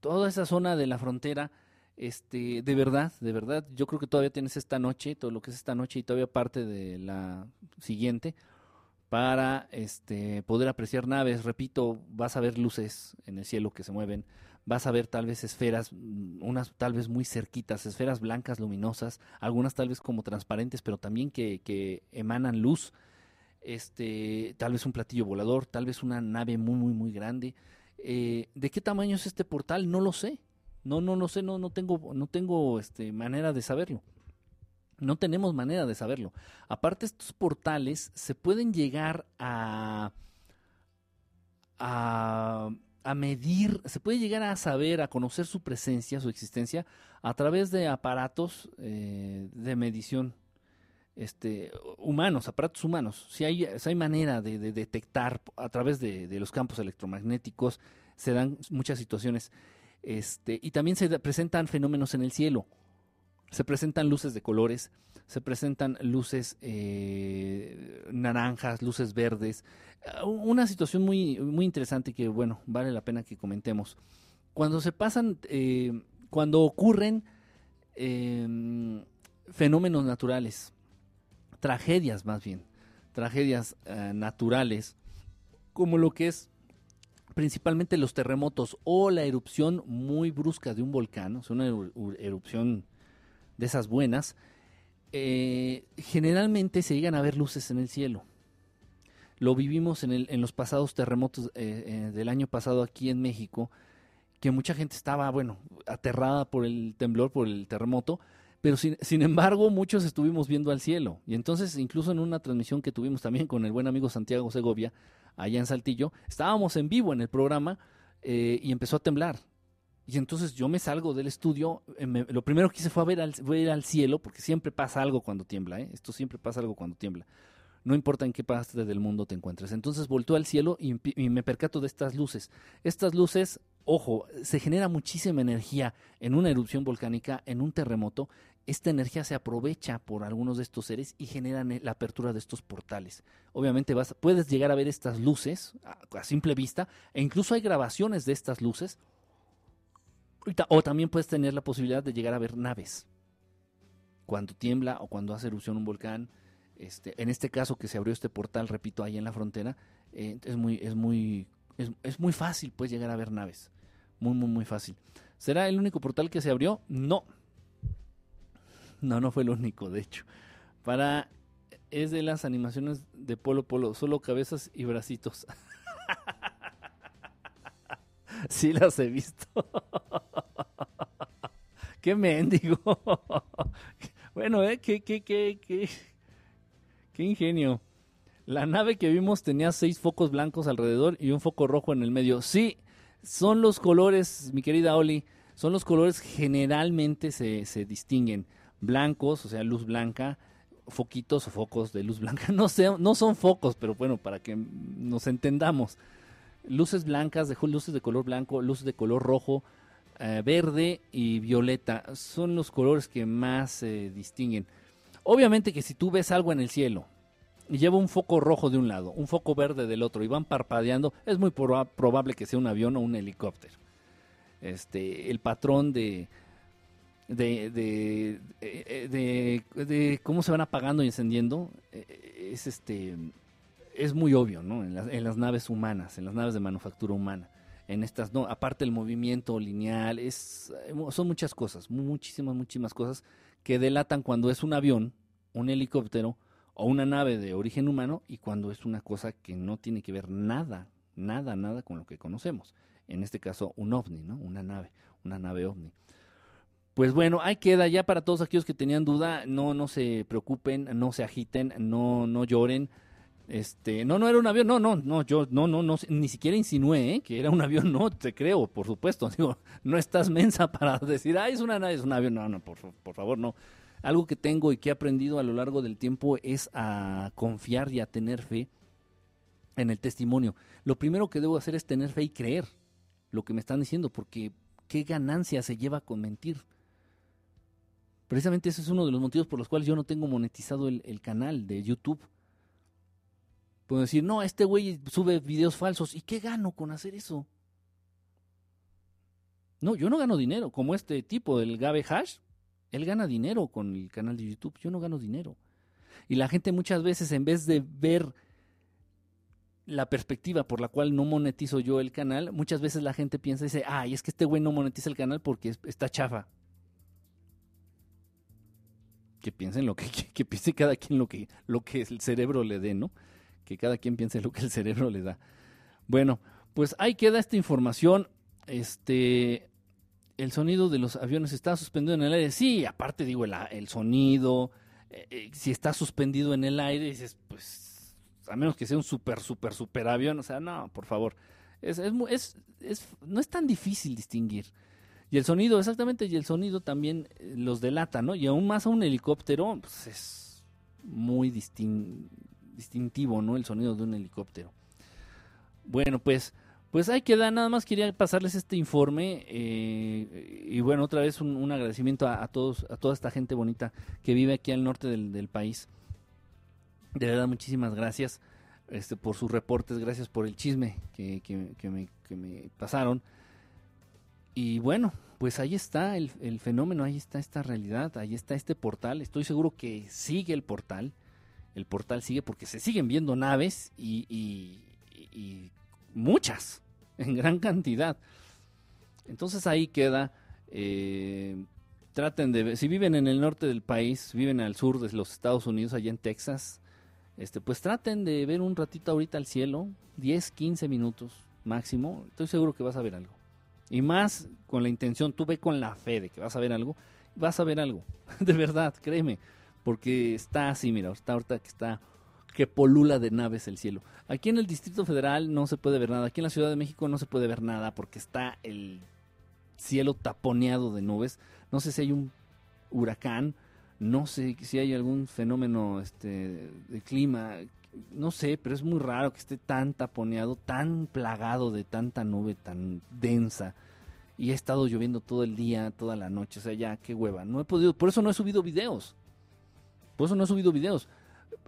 toda esa zona de la frontera, este, de verdad, de verdad, yo creo que todavía tienes esta noche, todo lo que es esta noche y todavía parte de la siguiente para este poder apreciar naves. Repito, vas a ver luces en el cielo que se mueven, vas a ver tal vez esferas, mm, unas tal vez muy cerquitas, esferas blancas luminosas, algunas tal vez como transparentes, pero también que, emanan luz. Este, tal vez un platillo volador, tal vez una nave muy, muy, muy grande. Eh, ¿De qué tamaño es este portal? No lo sé No, no, no sé, no, no tengo, no tengo este, manera de saberlo. No tenemos manera de saberlo. Aparte, estos portales se pueden llegar a, a, medir, se puede llegar a saber, a conocer su presencia, su existencia, a través de aparatos eh, de medición este, humanos, aparatos humanos. Si hay, hay manera de, detectar a través de, los campos electromagnéticos, se dan muchas situaciones. Este, y también se presentan fenómenos en el cielo. Se presentan luces de colores, se presentan luces eh, naranjas, luces verdes. Ah, una situación muy, muy interesante que, bueno, vale la pena que comentemos. Cuando se pasan, eh, cuando ocurren em, fenómenos naturales, tragedias más bien, tragedias eh, naturales, como lo que es principalmente los terremotos o la erupción muy brusca de un volcán, o sea, una erupción de esas buenas, eh, generalmente se llegan a ver luces en el cielo. Lo vivimos en, el, los pasados terremotos eh, eh, del año pasado aquí en México, que mucha gente estaba, bueno, aterrada por el temblor, por el terremoto, pero sin, sin, embargo muchos estuvimos viendo al cielo. Y entonces, incluso en una transmisión que tuvimos también con el buen amigo Santiago Segovia, allá en Saltillo, estábamos en vivo en el programa y empezó a temblar. Y entonces yo me salgo del estudio, eh, lo primero que hice fue a ver al, ir al cielo, porque siempre pasa algo cuando tiembla, ¿eh? esto siempre pasa algo cuando tiembla. No importa en qué parte del mundo te encuentres. Entonces volteo al cielo y, y me percato de estas luces. Estas luces, ojo, se genera muchísima energía en una erupción volcánica, en un terremoto. Esta energía se aprovecha por algunos de estos seres y generan eh, la apertura de estos portales. Obviamente vas, puedes llegar a ver estas luces a simple vista e incluso hay grabaciones de estas luces o también puedes tener la posibilidad de llegar a ver naves. Cuando tiembla o cuando hace erupción un volcán. Este, en este caso que se abrió este portal, repito, ahí en la frontera, eh, es muy, es muy, es, muy fácil pues llegar a ver naves. Muy, muy, muy fácil. ¿Será el único portal que se abrió? No. No, no fue el único, de hecho. Para es de las animaciones de Polo Polo, solo cabezas y bracitos. sí las he visto. qué mendigo. bueno, ¿eh? Qué, qué, qué, qué, qué ingenio. La nave que vimos tenía seis focos blancos alrededor y un foco rojo en el medio. Sí, son los colores, mi querida Oli, son los colores generalmente se, se distinguen. Blancos, o sea, luz blanca, foquitos o focos de luz blanca. No, no son focos, pero bueno, para que nos entendamos luces blancas, dejó luces de color blanco, luces de color rojo, eh, verde y violeta. Son los colores que más se distinguen. Obviamente que si tú ves algo en el cielo y lleva un foco rojo de un lado, un foco verde del otro y van parpadeando, es muy probable que sea un avión o un helicóptero. Este, el patrón de, de, de, de, de, cómo se van apagando y encendiendo eh, es este es muy obvio, ¿no? En las, en las, naves humanas, en las naves de manufactura humana. En estas, no, aparte el movimiento lineal, es, son muchas cosas, muchísimas, muchísimas cosas que delatan cuando es un avión, un helicóptero o una nave de origen humano y cuando es una cosa que no tiene que ver nada, nada, nada con lo que conocemos. En este caso, un ovni, ¿no? Una nave, una nave ovni. Pues bueno, ahí queda ya para todos aquellos que tenían duda, no, no se preocupen, no se agiten, no, no lloren este, no, no era un avión, no, no, no, yo no, no, no, ni siquiera insinué ¿eh? que era un avión, no, te creo, por supuesto, digo, no estás mensa para decir, ah, es una es un avión, no, no, por, por favor, no. Algo que tengo y que he aprendido a lo largo del tiempo es a confiar y a tener fe en el testimonio. Lo primero que debo hacer es tener fe y creer lo que me están diciendo, porque qué ganancia se lleva con mentir. Precisamente ese es uno de los motivos por los cuales yo no tengo monetizado el canal de YouTube Puedo decir, no, este güey sube videos falsos. ¿Y qué gano con hacer eso? No, yo no gano dinero. Como este tipo, el Gabe Hash, él gana dinero con el canal de YouTube. Yo no gano dinero. Y la gente muchas veces, en vez de ver la perspectiva por la cual no monetizo yo el canal, muchas veces la gente piensa y dice, ay, es que este güey no monetiza el canal porque está chafa. Que piensen lo que, que, piense cada quien lo que, lo que el cerebro le dé, ¿no? que cada quien piense lo que el cerebro le da. Bueno, pues ahí queda esta información. Este, el sonido de los aviones está suspendido en el aire. Sí, aparte digo, el, el sonido, eh, eh, si está suspendido en el aire, dices, pues, a menos que sea un super, super, super avión, o sea, no, por favor. Es, es, es, no es tan difícil distinguir. Y el sonido, exactamente, y el sonido también eh, los delata, ¿no? Y aún más a un helicóptero, pues es muy distintivo, ¿no? El sonido de un helicóptero. Bueno, pues pues ahí queda, nada más quería pasarles este informe eh, y bueno, otra vez un, agradecimiento a, todos, a toda esta gente bonita que vive aquí al norte del, país. De verdad, muchísimas gracias este, por sus reportes, gracias por el chisme que, me, pasaron. Y bueno, pues ahí está el, fenómeno, ahí está esta realidad, ahí está este portal. Estoy seguro que sigue el portal. El portal sigue porque se siguen viendo naves y, y muchas, en gran cantidad. Entonces ahí queda, eh, traten de si viven en el norte del país, viven al sur de los Estados Unidos, allá en Texas, este, pues traten de ver un ratito ahorita al cielo, 10, 15 minutos máximo, estoy seguro que vas a ver algo. Y más con la intención, tú ve con la fe de que vas a ver algo, vas a ver algo, de verdad, créeme, porque está así, mira, está ahorita que está que polula de naves el cielo. Aquí en el Distrito Federal no se puede ver nada, aquí en la Ciudad de México no se puede ver nada porque está el cielo taponeado de nubes. No sé si hay un huracán, no sé si hay algún fenómeno este, de clima, no sé, pero es muy raro que esté tan taponeado, tan plagado de tanta nube tan densa. Y ha estado lloviendo todo el día, toda la noche, o sea, ya, qué hueva. No he podido, por eso no he subido videos. Por eso no he subido videos.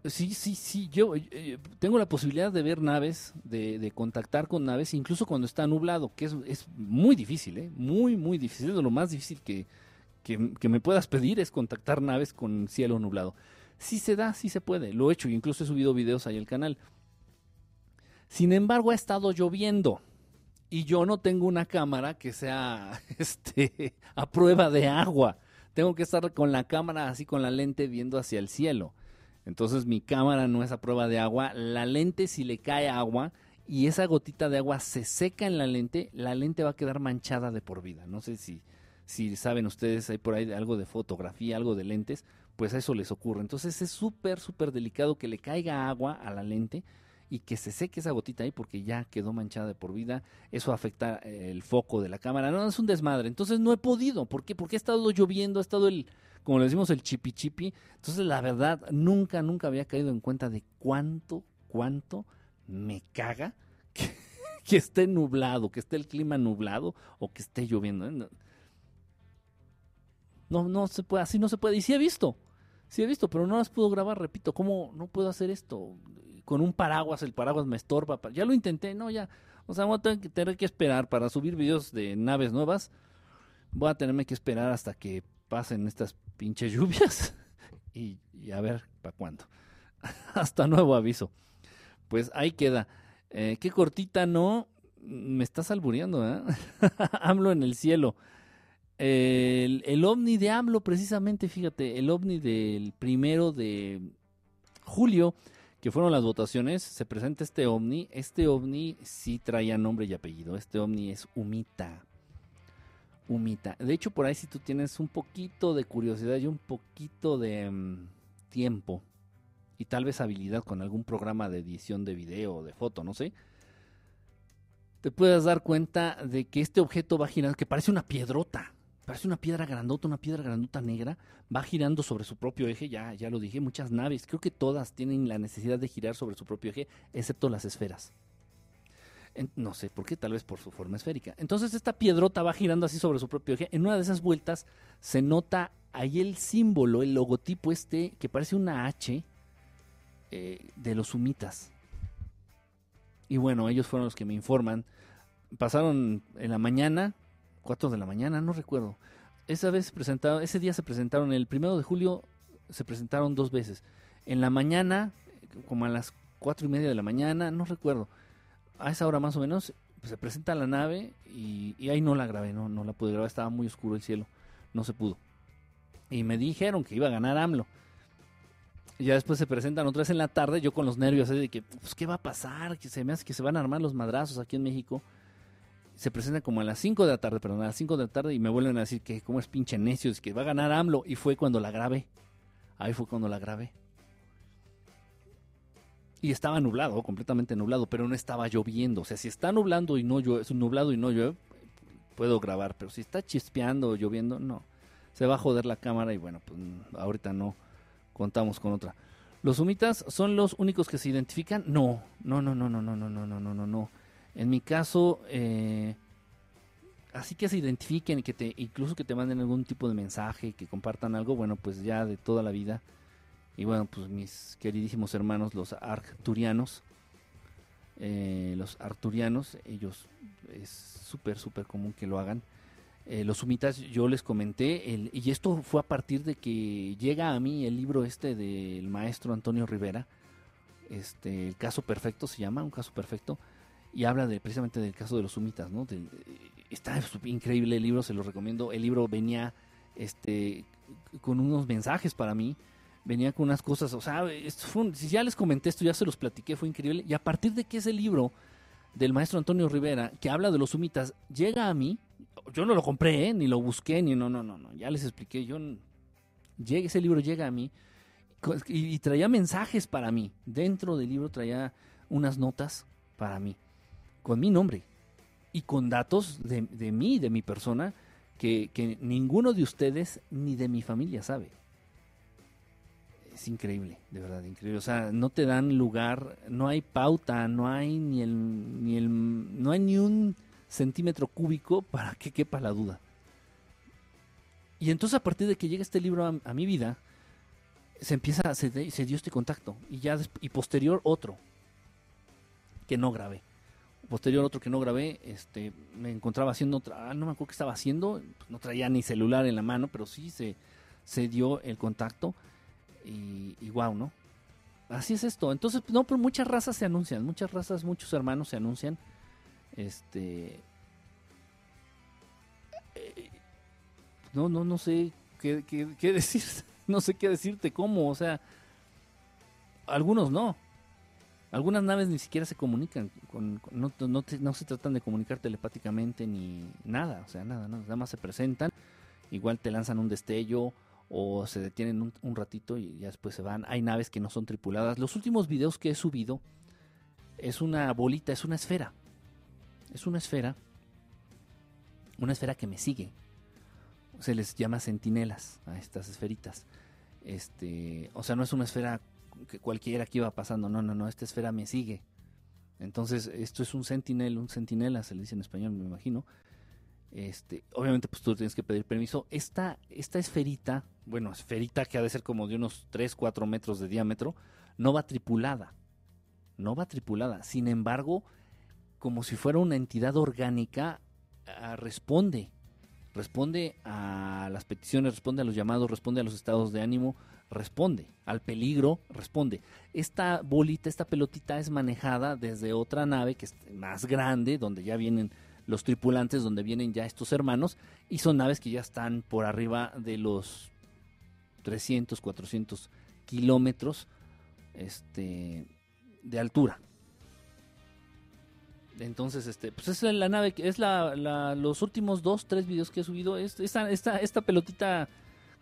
Sí, sí, sí. Yo eh, tengo la posibilidad de ver naves, de, contactar con naves, incluso cuando está nublado, que es, es muy difícil, ¿eh? Muy, muy difícil. lo más difícil que, que, me puedas pedir es contactar naves con cielo nublado. Sí se da, sí se puede. Lo he hecho, incluso he subido videos ahí al canal. Sin embargo, ha estado lloviendo. Y yo no tengo una cámara que sea este, a prueba de agua. Tengo que estar con la cámara así con la lente viendo hacia el cielo. Entonces mi cámara no es a prueba de agua. La lente si le cae agua y esa gotita de agua se seca en la lente, la lente va a quedar manchada de por vida. No sé si, si saben ustedes, hay por ahí algo de fotografía, algo de lentes, pues a eso les ocurre. Entonces es súper, súper delicado que le caiga agua a la lente y que se seque esa gotita ahí porque ya quedó manchada de por vida. Eso afecta el foco de la cámara. No, es un desmadre. Entonces no he podido. ¿Por qué? Porque ha estado lloviendo, ha estado el, como le decimos, el chipi chipi. Entonces, la verdad, nunca, nunca había caído en cuenta de cuánto, cuánto me caga que, esté nublado, que esté el clima nublado o que esté lloviendo. ¿eh? No, no se puede, así no se puede. Y sí he visto, sí he visto, pero no las puedo grabar, repito, ¿cómo no puedo hacer esto? Con un paraguas, el paraguas me estorba. Ya lo intenté, no, ya. O sea, voy a tener que, tener que esperar para subir videos de naves nuevas. Voy a tenerme que esperar hasta que pasen estas pinches lluvias y, a ver para cuándo. Hasta nuevo aviso. Pues ahí queda. Eh, qué cortita, ¿no? Me estás albureando, ¿eh? AMLO en el cielo. El, ovni de AMLO, precisamente, fíjate, el ovni del primero de julio, que fueron las votaciones, se presenta este ovni. Este ovni sí traía nombre y apellido. Este ovni es Humita. Humita. De hecho, por ahí si tú tienes un poquito de curiosidad y un poquito de mm, tiempo y tal vez habilidad con algún programa de edición de video o de foto, no sé, te puedes dar cuenta de que este objeto va girando, que parece una piedrota, parece una piedra grandota, una piedra grandota negra, va girando sobre su propio eje, ya, ya lo dije, muchas naves, creo que todas tienen la necesidad de girar sobre su propio eje, excepto las esferas no sé por qué, tal vez por su forma esférica. Entonces esta piedrota va girando así sobre su propio eje. En una de esas vueltas se nota ahí el símbolo, el logotipo este, que parece una H eh, de los humitas. Y bueno, ellos fueron los que me informan. Pasaron en la mañana, 4 de la mañana, no recuerdo. Esa vez presentaron, ese día se presentaron, el primero de julio se presentaron dos veces. En la mañana, como a las cuatro y media de la mañana, no recuerdo a esa hora más o menos pues, se presenta la nave y, ahí no la grabé, no, no la pude grabar, estaba muy oscuro el cielo, no se pudo. Y me dijeron que iba a ganar AMLO. Y ya después se presentan otra vez en la tarde, yo con los nervios de que, pues, ¿qué va a pasar? Que se me hace que se van a armar los madrazos aquí en México. Se presentan como a las 5 de la tarde, perdón, a las 5 de la tarde y me vuelven a decir que como es pinche necio, es que va a ganar AMLO. Y fue cuando la grabé. Ahí fue cuando la grabé. Y estaba nublado, completamente nublado, pero no estaba lloviendo. O sea, si está nublando y no llueve, nublado y no llueve, puedo grabar. Pero si está chispeando lloviendo, no. Se va a joder la cámara y bueno, pues ahorita no contamos con otra. ¿Los sumitas son los únicos que se identifican? No, no, no, no, no, no, no, no, no, no, no. En mi caso, eh, así que se identifiquen que te, incluso que te manden algún tipo de mensaje, que compartan algo, bueno, pues ya de toda la vida. Y bueno, pues mis queridísimos hermanos, los arcturianos, eh, los arturianos, ellos es súper, súper común que lo hagan. Eh, los sumitas, yo les comenté, y esto fue a partir de que llega a mí el libro este del maestro Antonio Rivera, este, el caso perfecto se llama, un caso perfecto, y habla de, precisamente del caso de los sumitas, ¿no? está increíble el libro, se lo recomiendo. El libro venía este, con unos mensajes para mí, venía con unas cosas, o sea, si ya les comenté esto, ya se los platiqué, fue increíble. Y a partir de que ese libro del maestro Antonio Rivera, que habla de los sumitas, llega a mí, yo no lo compré, ¿eh? ni lo busqué, ni no, no, no, no, ya les expliqué, yo, llega, ese libro llega a mí y, traía mensajes para mí. Dentro del libro traía unas notas para mí, con mi nombre y con datos de, de mí, de mi persona, que, que ninguno de ustedes ni de mi familia sabe es increíble, de verdad, increíble. O sea, no te dan lugar, no hay pauta, no hay ni el, ni el, no hay ni un centímetro cúbico para que quepa la duda. Y entonces a partir de que llega este libro a, mi vida, se empieza, se, se, dio este contacto y ya y posterior otro que no grabé. Posterior otro que no grabé, este, me encontraba haciendo otra, ah, no me acuerdo qué estaba haciendo, no traía ni celular en la mano, pero sí se, se dio el contacto y, y wow, ¿no? Así es esto. Entonces, no, pero muchas razas se anuncian, muchas razas, muchos hermanos se anuncian. Este. Eh, no, no, no sé qué, qué, decir. No sé qué decirte, cómo, o sea. Algunos no. Algunas naves ni siquiera se comunican, con, no, no, no, se tratan de comunicar telepáticamente ni nada, o sea, nada, nada más se presentan, igual te lanzan un destello o se detienen un, ratito y ya después se van. Hay naves que no son tripuladas. Los últimos videos que he subido es una bolita, es una esfera. Es una esfera. Una esfera que me sigue. Se les llama sentinelas a estas esferitas. Este, o sea, no es una esfera que cualquiera que iba pasando. No, no, no. Esta esfera me sigue. Entonces, esto es un sentinel, un sentinela, se le dice en español, me imagino. Este, obviamente, pues tú tienes que pedir permiso. Esta, esta esferita, bueno, esferita que ha de ser como de unos 3, 4 metros de diámetro, no va tripulada. No va tripulada. Sin embargo, como si fuera una entidad orgánica, ah, responde. Responde a las peticiones, responde a los llamados, responde a los estados de ánimo, responde al peligro, responde. Esta bolita, esta pelotita es manejada desde otra nave que es más grande, donde ya vienen los tripulantes donde vienen ya estos hermanos y son naves que ya están por arriba de los 300, 400 kilómetros este, de altura. Entonces, este, pues es la nave, es la, los últimos dos, tres videos que he subido, esta, esta, esta pelotita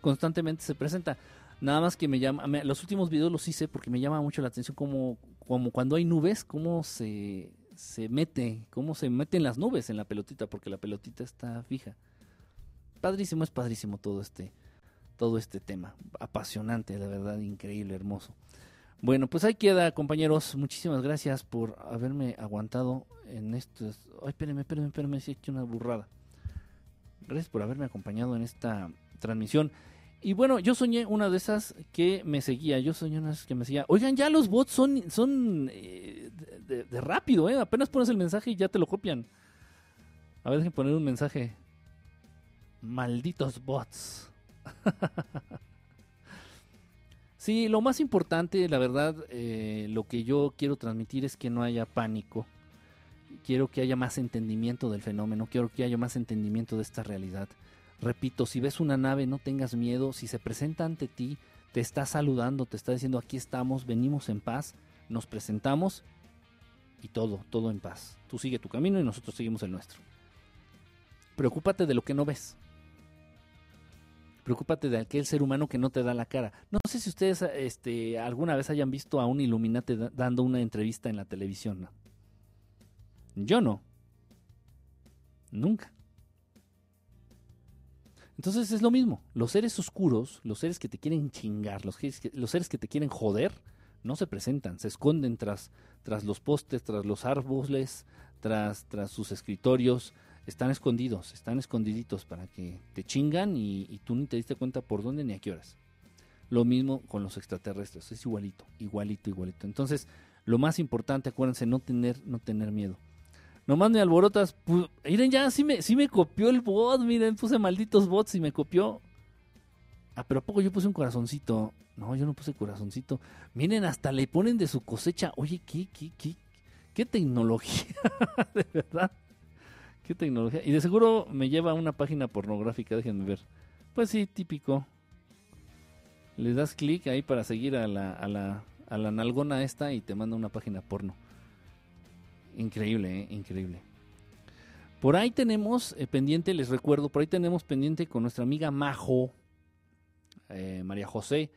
constantemente se presenta. Nada más que me llama, los últimos videos los hice porque me llama mucho la atención como, como cuando hay nubes, cómo se, se mete, cómo se meten las nubes en la pelotita, porque la pelotita está fija. Padrísimo, es padrísimo todo este, todo este tema. Apasionante, la verdad, increíble, hermoso. Bueno, pues ahí queda, compañeros. Muchísimas gracias por haberme aguantado en estos. Ay, espérenme, espérenme, espérenme, si he una burrada. Gracias por haberme acompañado en esta transmisión. Y bueno, yo soñé una de esas que me seguía. Yo soñé una de esas que me seguía. Oigan, ya los bots son, son eh, de, rápido, ¿eh? Apenas pones el mensaje y ya te lo copian. A ver, déjenme poner un mensaje. Malditos bots. sí, lo más importante, la verdad, eh, lo que yo quiero transmitir es que no haya pánico. Quiero que haya más entendimiento del fenómeno. Quiero que haya más entendimiento de esta realidad Repito, si ves una nave, no tengas miedo. Si se presenta ante ti, te está saludando, te está diciendo aquí estamos, venimos en paz, nos presentamos y todo, todo en paz. Tú sigue tu camino y nosotros seguimos el nuestro. Preocúpate de lo que no ves. Preocúpate de aquel ser humano que no te da la cara. No sé si ustedes este, alguna vez hayan visto a un Illuminati dando una entrevista en la televisión. Yo no. Nunca. Entonces es lo mismo. Los seres oscuros, los seres que te quieren chingar, los, los seres que te quieren joder, no se presentan, se esconden tras, tras los postes, tras los árboles, tras, tras sus escritorios, están escondidos, están escondiditos para que te chingan y, tú ni te diste cuenta por dónde ni a qué horas. Lo mismo con los extraterrestres, es igualito, igualito, igualito. Entonces, lo más importante, acuérdense, no tener, no tener miedo. Nomás me alborotas, miren ya, sí me, sí me copió el bot, miren, puse malditos bots y me copió. Ah, pero ¿a poco yo puse un corazoncito? No, yo no puse corazoncito. Miren, hasta le ponen de su cosecha. Oye, ¿qué, qué, qué, qué tecnología? de verdad. ¿Qué tecnología? Y de seguro me lleva a una página pornográfica, déjenme ver. Pues sí, típico. Le das clic ahí para seguir a la, a la, a la nalgona esta y te manda una página porno. Increíble, ¿eh? increíble. Por ahí tenemos eh, pendiente, les recuerdo, por ahí tenemos pendiente con nuestra amiga Majo, eh, María José,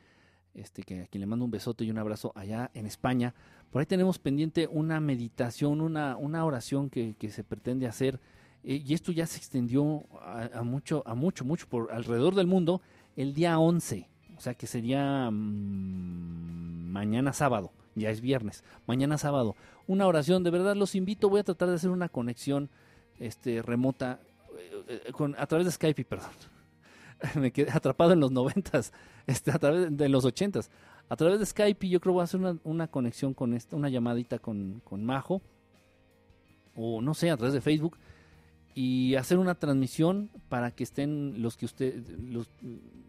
este, que a quien le mando un besote y un abrazo allá en España. Por ahí tenemos pendiente una meditación, una, una oración que, que se pretende hacer y esto ya se extendió a, mucho, a mucho, mucho por alrededor del mundo el día 11, o sea que sería mm, mañana sábado, ya es viernes, mañana sábado. Una oración, de verdad los invito, voy a tratar de hacer una conexión este, remota eh, eh, con, a través de Skype, perdón. Me quedé atrapado en los noventas, este, a través de los ochentas. A través de Skype yo creo que voy a hacer una, conexión con esta, una llamadita con, con Majo, o no sé, a través de Facebook y hacer una transmisión para que estén los que usted los,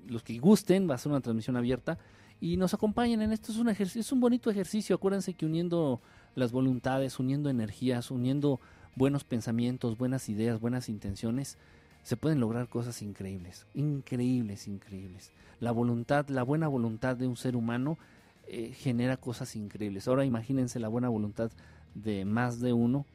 los, que gusten va a ser una transmisión abierta y nos acompañen en esto. Es un ejercicio es un bonito ejercicio. Acuérdense que uniendo las voluntades uniendo energías uniendo buenos pensamientos buenas ideas buenas intenciones se pueden lograr cosas increíbles increíbles increíbles. La voluntad la buena voluntad de un ser humano eh, genera cosas increíbles. Ahora imagínense la buena voluntad de más de uno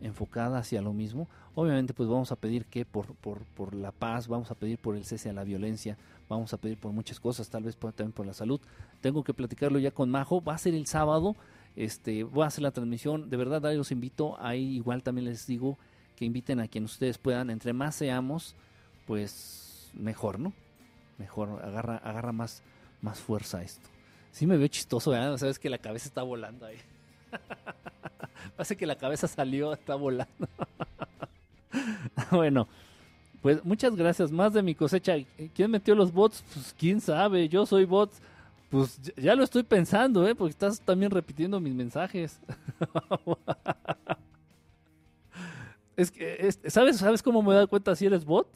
enfocada hacia lo mismo. Obviamente pues vamos a pedir que por, por, por, la paz, vamos a pedir por el cese a la violencia, vamos a pedir por muchas cosas, tal vez también por la salud. Tengo que platicarlo ya con Majo, va a ser el sábado, este, voy a hacer la transmisión, de verdad ahí los invito, ahí igual también les digo que inviten a quien ustedes puedan, entre más seamos, pues mejor, ¿no? Mejor, agarra, agarra más, más fuerza esto. Sí me veo chistoso, ¿verdad? Sabes que la cabeza está volando ahí. Parece que la cabeza salió, está volando. bueno, pues muchas gracias. Más de mi cosecha. ¿Quién metió los bots? Pues quién sabe. Yo soy bot. Pues ya lo estoy pensando, ¿eh? Porque estás también repitiendo mis mensajes. es que, ¿sabes, ¿sabes cómo me doy cuenta si eres bot?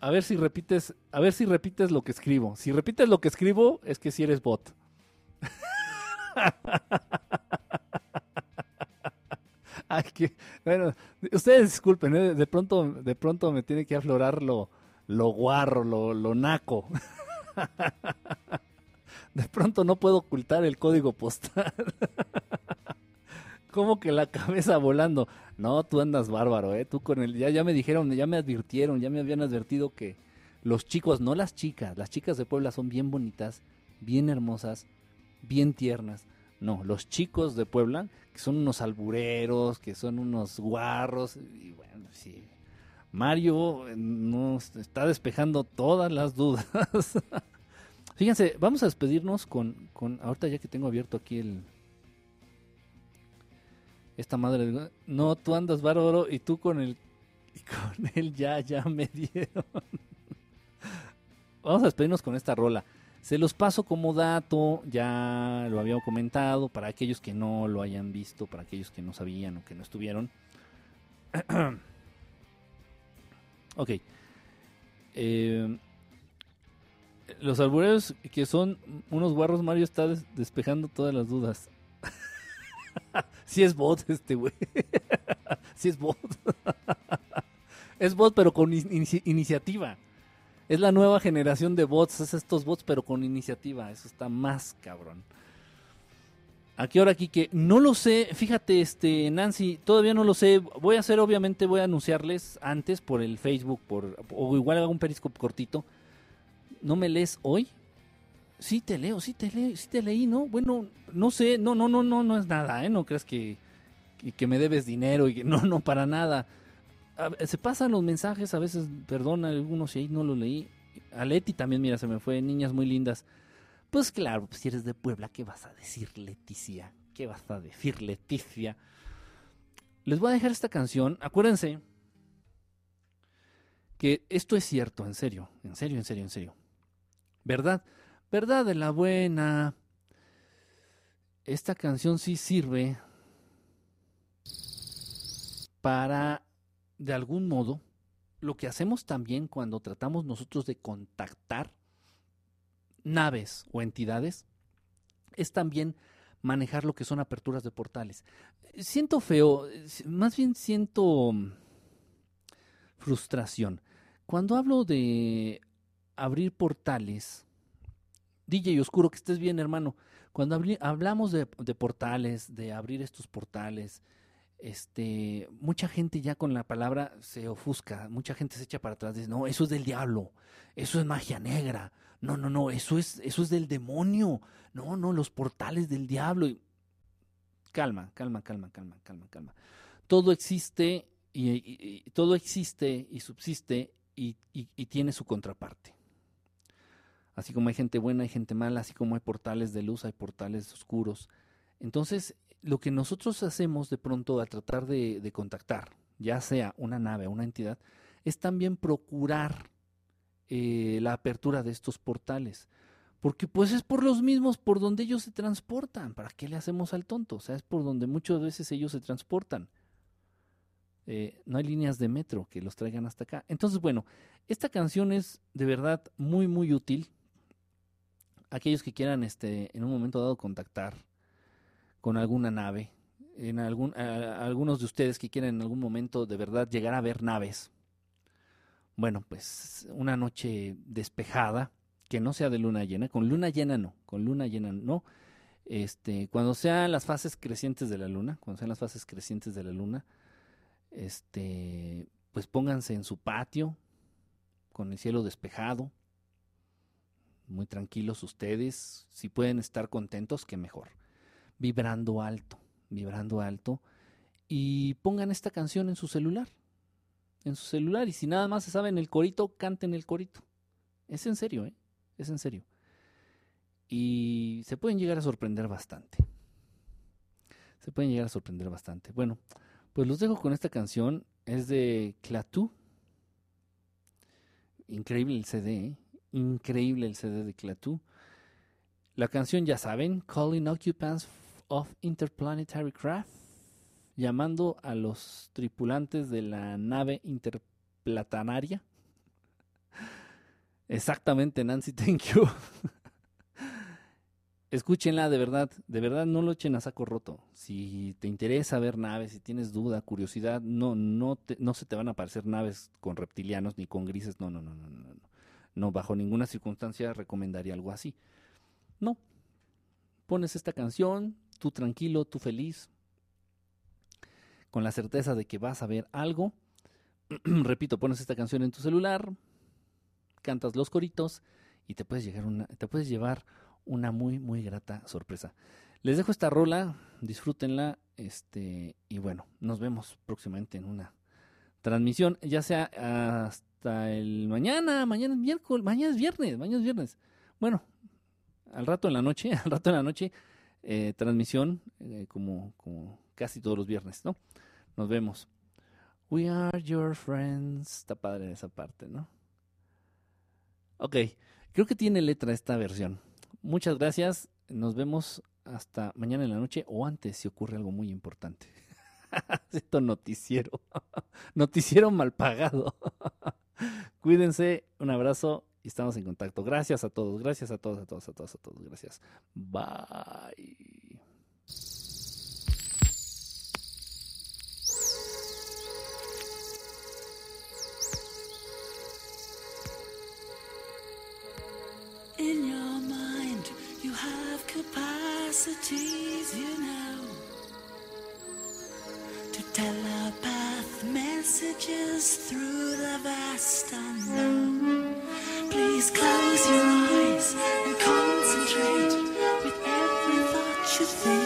A ver si repites, a ver si repites lo que escribo. Si repites lo que escribo, es que si eres bot. Bueno, ustedes disculpen, ¿eh? de pronto, de pronto me tiene que aflorar lo, lo guarro, lo, lo naco. De pronto no puedo ocultar el código postal. ¿Cómo que la cabeza volando? No, tú andas bárbaro, ¿eh? Tú con el... Ya, ya me dijeron, ya me advirtieron, ya me habían advertido que los chicos, no las chicas, las chicas de Puebla son bien bonitas, bien hermosas, bien tiernas. No, los chicos de Puebla, que son unos albureros, que son unos guarros, y bueno, sí. Mario eh, nos está despejando todas las dudas. Fíjense, vamos a despedirnos con, con, ahorita ya que tengo abierto aquí el, esta madre, no, tú andas bárbaro y tú con el, con él ya, ya me dieron. vamos a despedirnos con esta rola. Se los paso como dato, ya lo había comentado, para aquellos que no lo hayan visto, para aquellos que no sabían o que no estuvieron. ok. Eh, los albureros que son unos guarros, Mario está despejando todas las dudas. Si es bot este güey. Si es bot. es bot pero con iniciativa. Es la nueva generación de bots, es estos bots pero con iniciativa, eso está más cabrón. ¿A qué hora, Kike? No lo sé. Fíjate, este, Nancy, todavía no lo sé. Voy a hacer, obviamente, voy a anunciarles antes por el Facebook, por, o igual hago un periscope cortito. ¿No me lees hoy? Sí te leo, sí te leo, sí te leí, ¿no? Bueno, no sé, no, no, no, no, no es nada, ¿eh? No creas que, que, me debes dinero y que no, no, para nada. Se pasan los mensajes, a veces, perdona, algunos si ahí no lo leí. A Leti también, mira, se me fue, niñas muy lindas. Pues claro, pues si eres de Puebla, ¿qué vas a decir, Leticia? ¿Qué vas a decir, Leticia? Les voy a dejar esta canción. Acuérdense que esto es cierto, en serio, en serio, en serio, en serio. ¿Verdad? ¿Verdad de la buena? Esta canción sí sirve para, de algún modo, lo que hacemos también cuando tratamos nosotros de contactar naves o entidades, es también manejar lo que son aperturas de portales. Siento feo, más bien siento mm, frustración. Cuando hablo de abrir portales, DJ Oscuro, que estés bien, hermano. Cuando hablamos de, de, portales, de abrir estos portales, este, mucha gente ya con la palabra se ofusca, mucha gente se echa para atrás, dice, no, eso es del diablo, eso es magia negra, no, no, no, eso es, eso es del demonio. No, no, los portales del diablo. Calma, calma, calma, calma, calma, calma. Todo existe y, todo existe y subsiste y, y tiene su contraparte. Así como hay gente buena, hay gente mala, así como hay portales de luz, hay portales oscuros. Entonces, lo que nosotros hacemos de pronto al tratar de, contactar, ya sea una nave o una entidad, es también procurar eh, la apertura de estos portales. Porque pues es por los mismos por donde ellos se transportan. ¿Para qué le hacemos al tonto? O sea, es por donde muchas veces ellos se transportan. Eh, no hay líneas de metro que los traigan hasta acá. Entonces, bueno, esta canción es de verdad muy, muy útil. Aquellos que quieran este, en un momento dado contactar con alguna nave, en algún, algunos de ustedes que quieran en algún momento de verdad llegar a ver naves, bueno, pues una noche despejada, que no sea de luna llena, con luna llena no, con luna llena no. Este, cuando sean las fases crecientes de la luna, cuando sean las fases crecientes de la luna, este, pues pónganse en su patio con el cielo despejado, muy tranquilos ustedes, si pueden estar contentos, que mejor. Vibrando alto, vibrando alto y pongan esta canción en su celular en su celular y si nada más se sabe en el corito, canten el corito. Es en serio, ¿eh? Es en serio. Y se pueden llegar a sorprender bastante. Se pueden llegar a sorprender bastante. Bueno, pues los dejo con esta canción. Es de Clatú. Increíble el CD, ¿eh? Increíble el CD de Clatú. La canción, ya saben, Calling Occupants of Interplanetary Craft llamando a los tripulantes de la nave interplatanaria. Exactamente, Nancy, thank you. Escúchenla, de verdad, de verdad no lo echen a saco roto. Si te interesa ver naves, si tienes duda, curiosidad, no, no, no se te van a aparecer naves con reptilianos ni con grises, no, no, no, no, no, no. No, bajo ninguna circunstancia recomendaría algo así. No. Pones esta canción, tú tranquilo, tú feliz, con la certeza de que vas a ver algo. Repito, pones esta canción en tu celular, cantas los coritos y te puedes, llegar una, te puedes llevar una muy, muy grata sorpresa. Les dejo esta rola, disfrútenla, este, y bueno, nos vemos próximamente en una transmisión, ya sea hasta el mañana, mañana es miércoles, mañana es viernes, mañana es viernes. Bueno, al rato en la noche, al rato en la noche, eh, transmisión, eh, como, casi todos los viernes, ¿no? Nos vemos. We are your friends. Está padre esa parte, ¿no? Ok, creo que tiene letra esta versión. Muchas gracias. Nos vemos hasta mañana en la noche o antes si ocurre algo muy importante. Esto noticiero. noticiero mal pagado. Cuídense. Un abrazo y estamos en contacto. Gracias a todos, gracias a todos, a todos, a todos, a todos. Gracias. Bye. In your mind, you have capacities, you know, to telepath messages through the vast unknown. Please close your eyes and concentrate with every thought you think.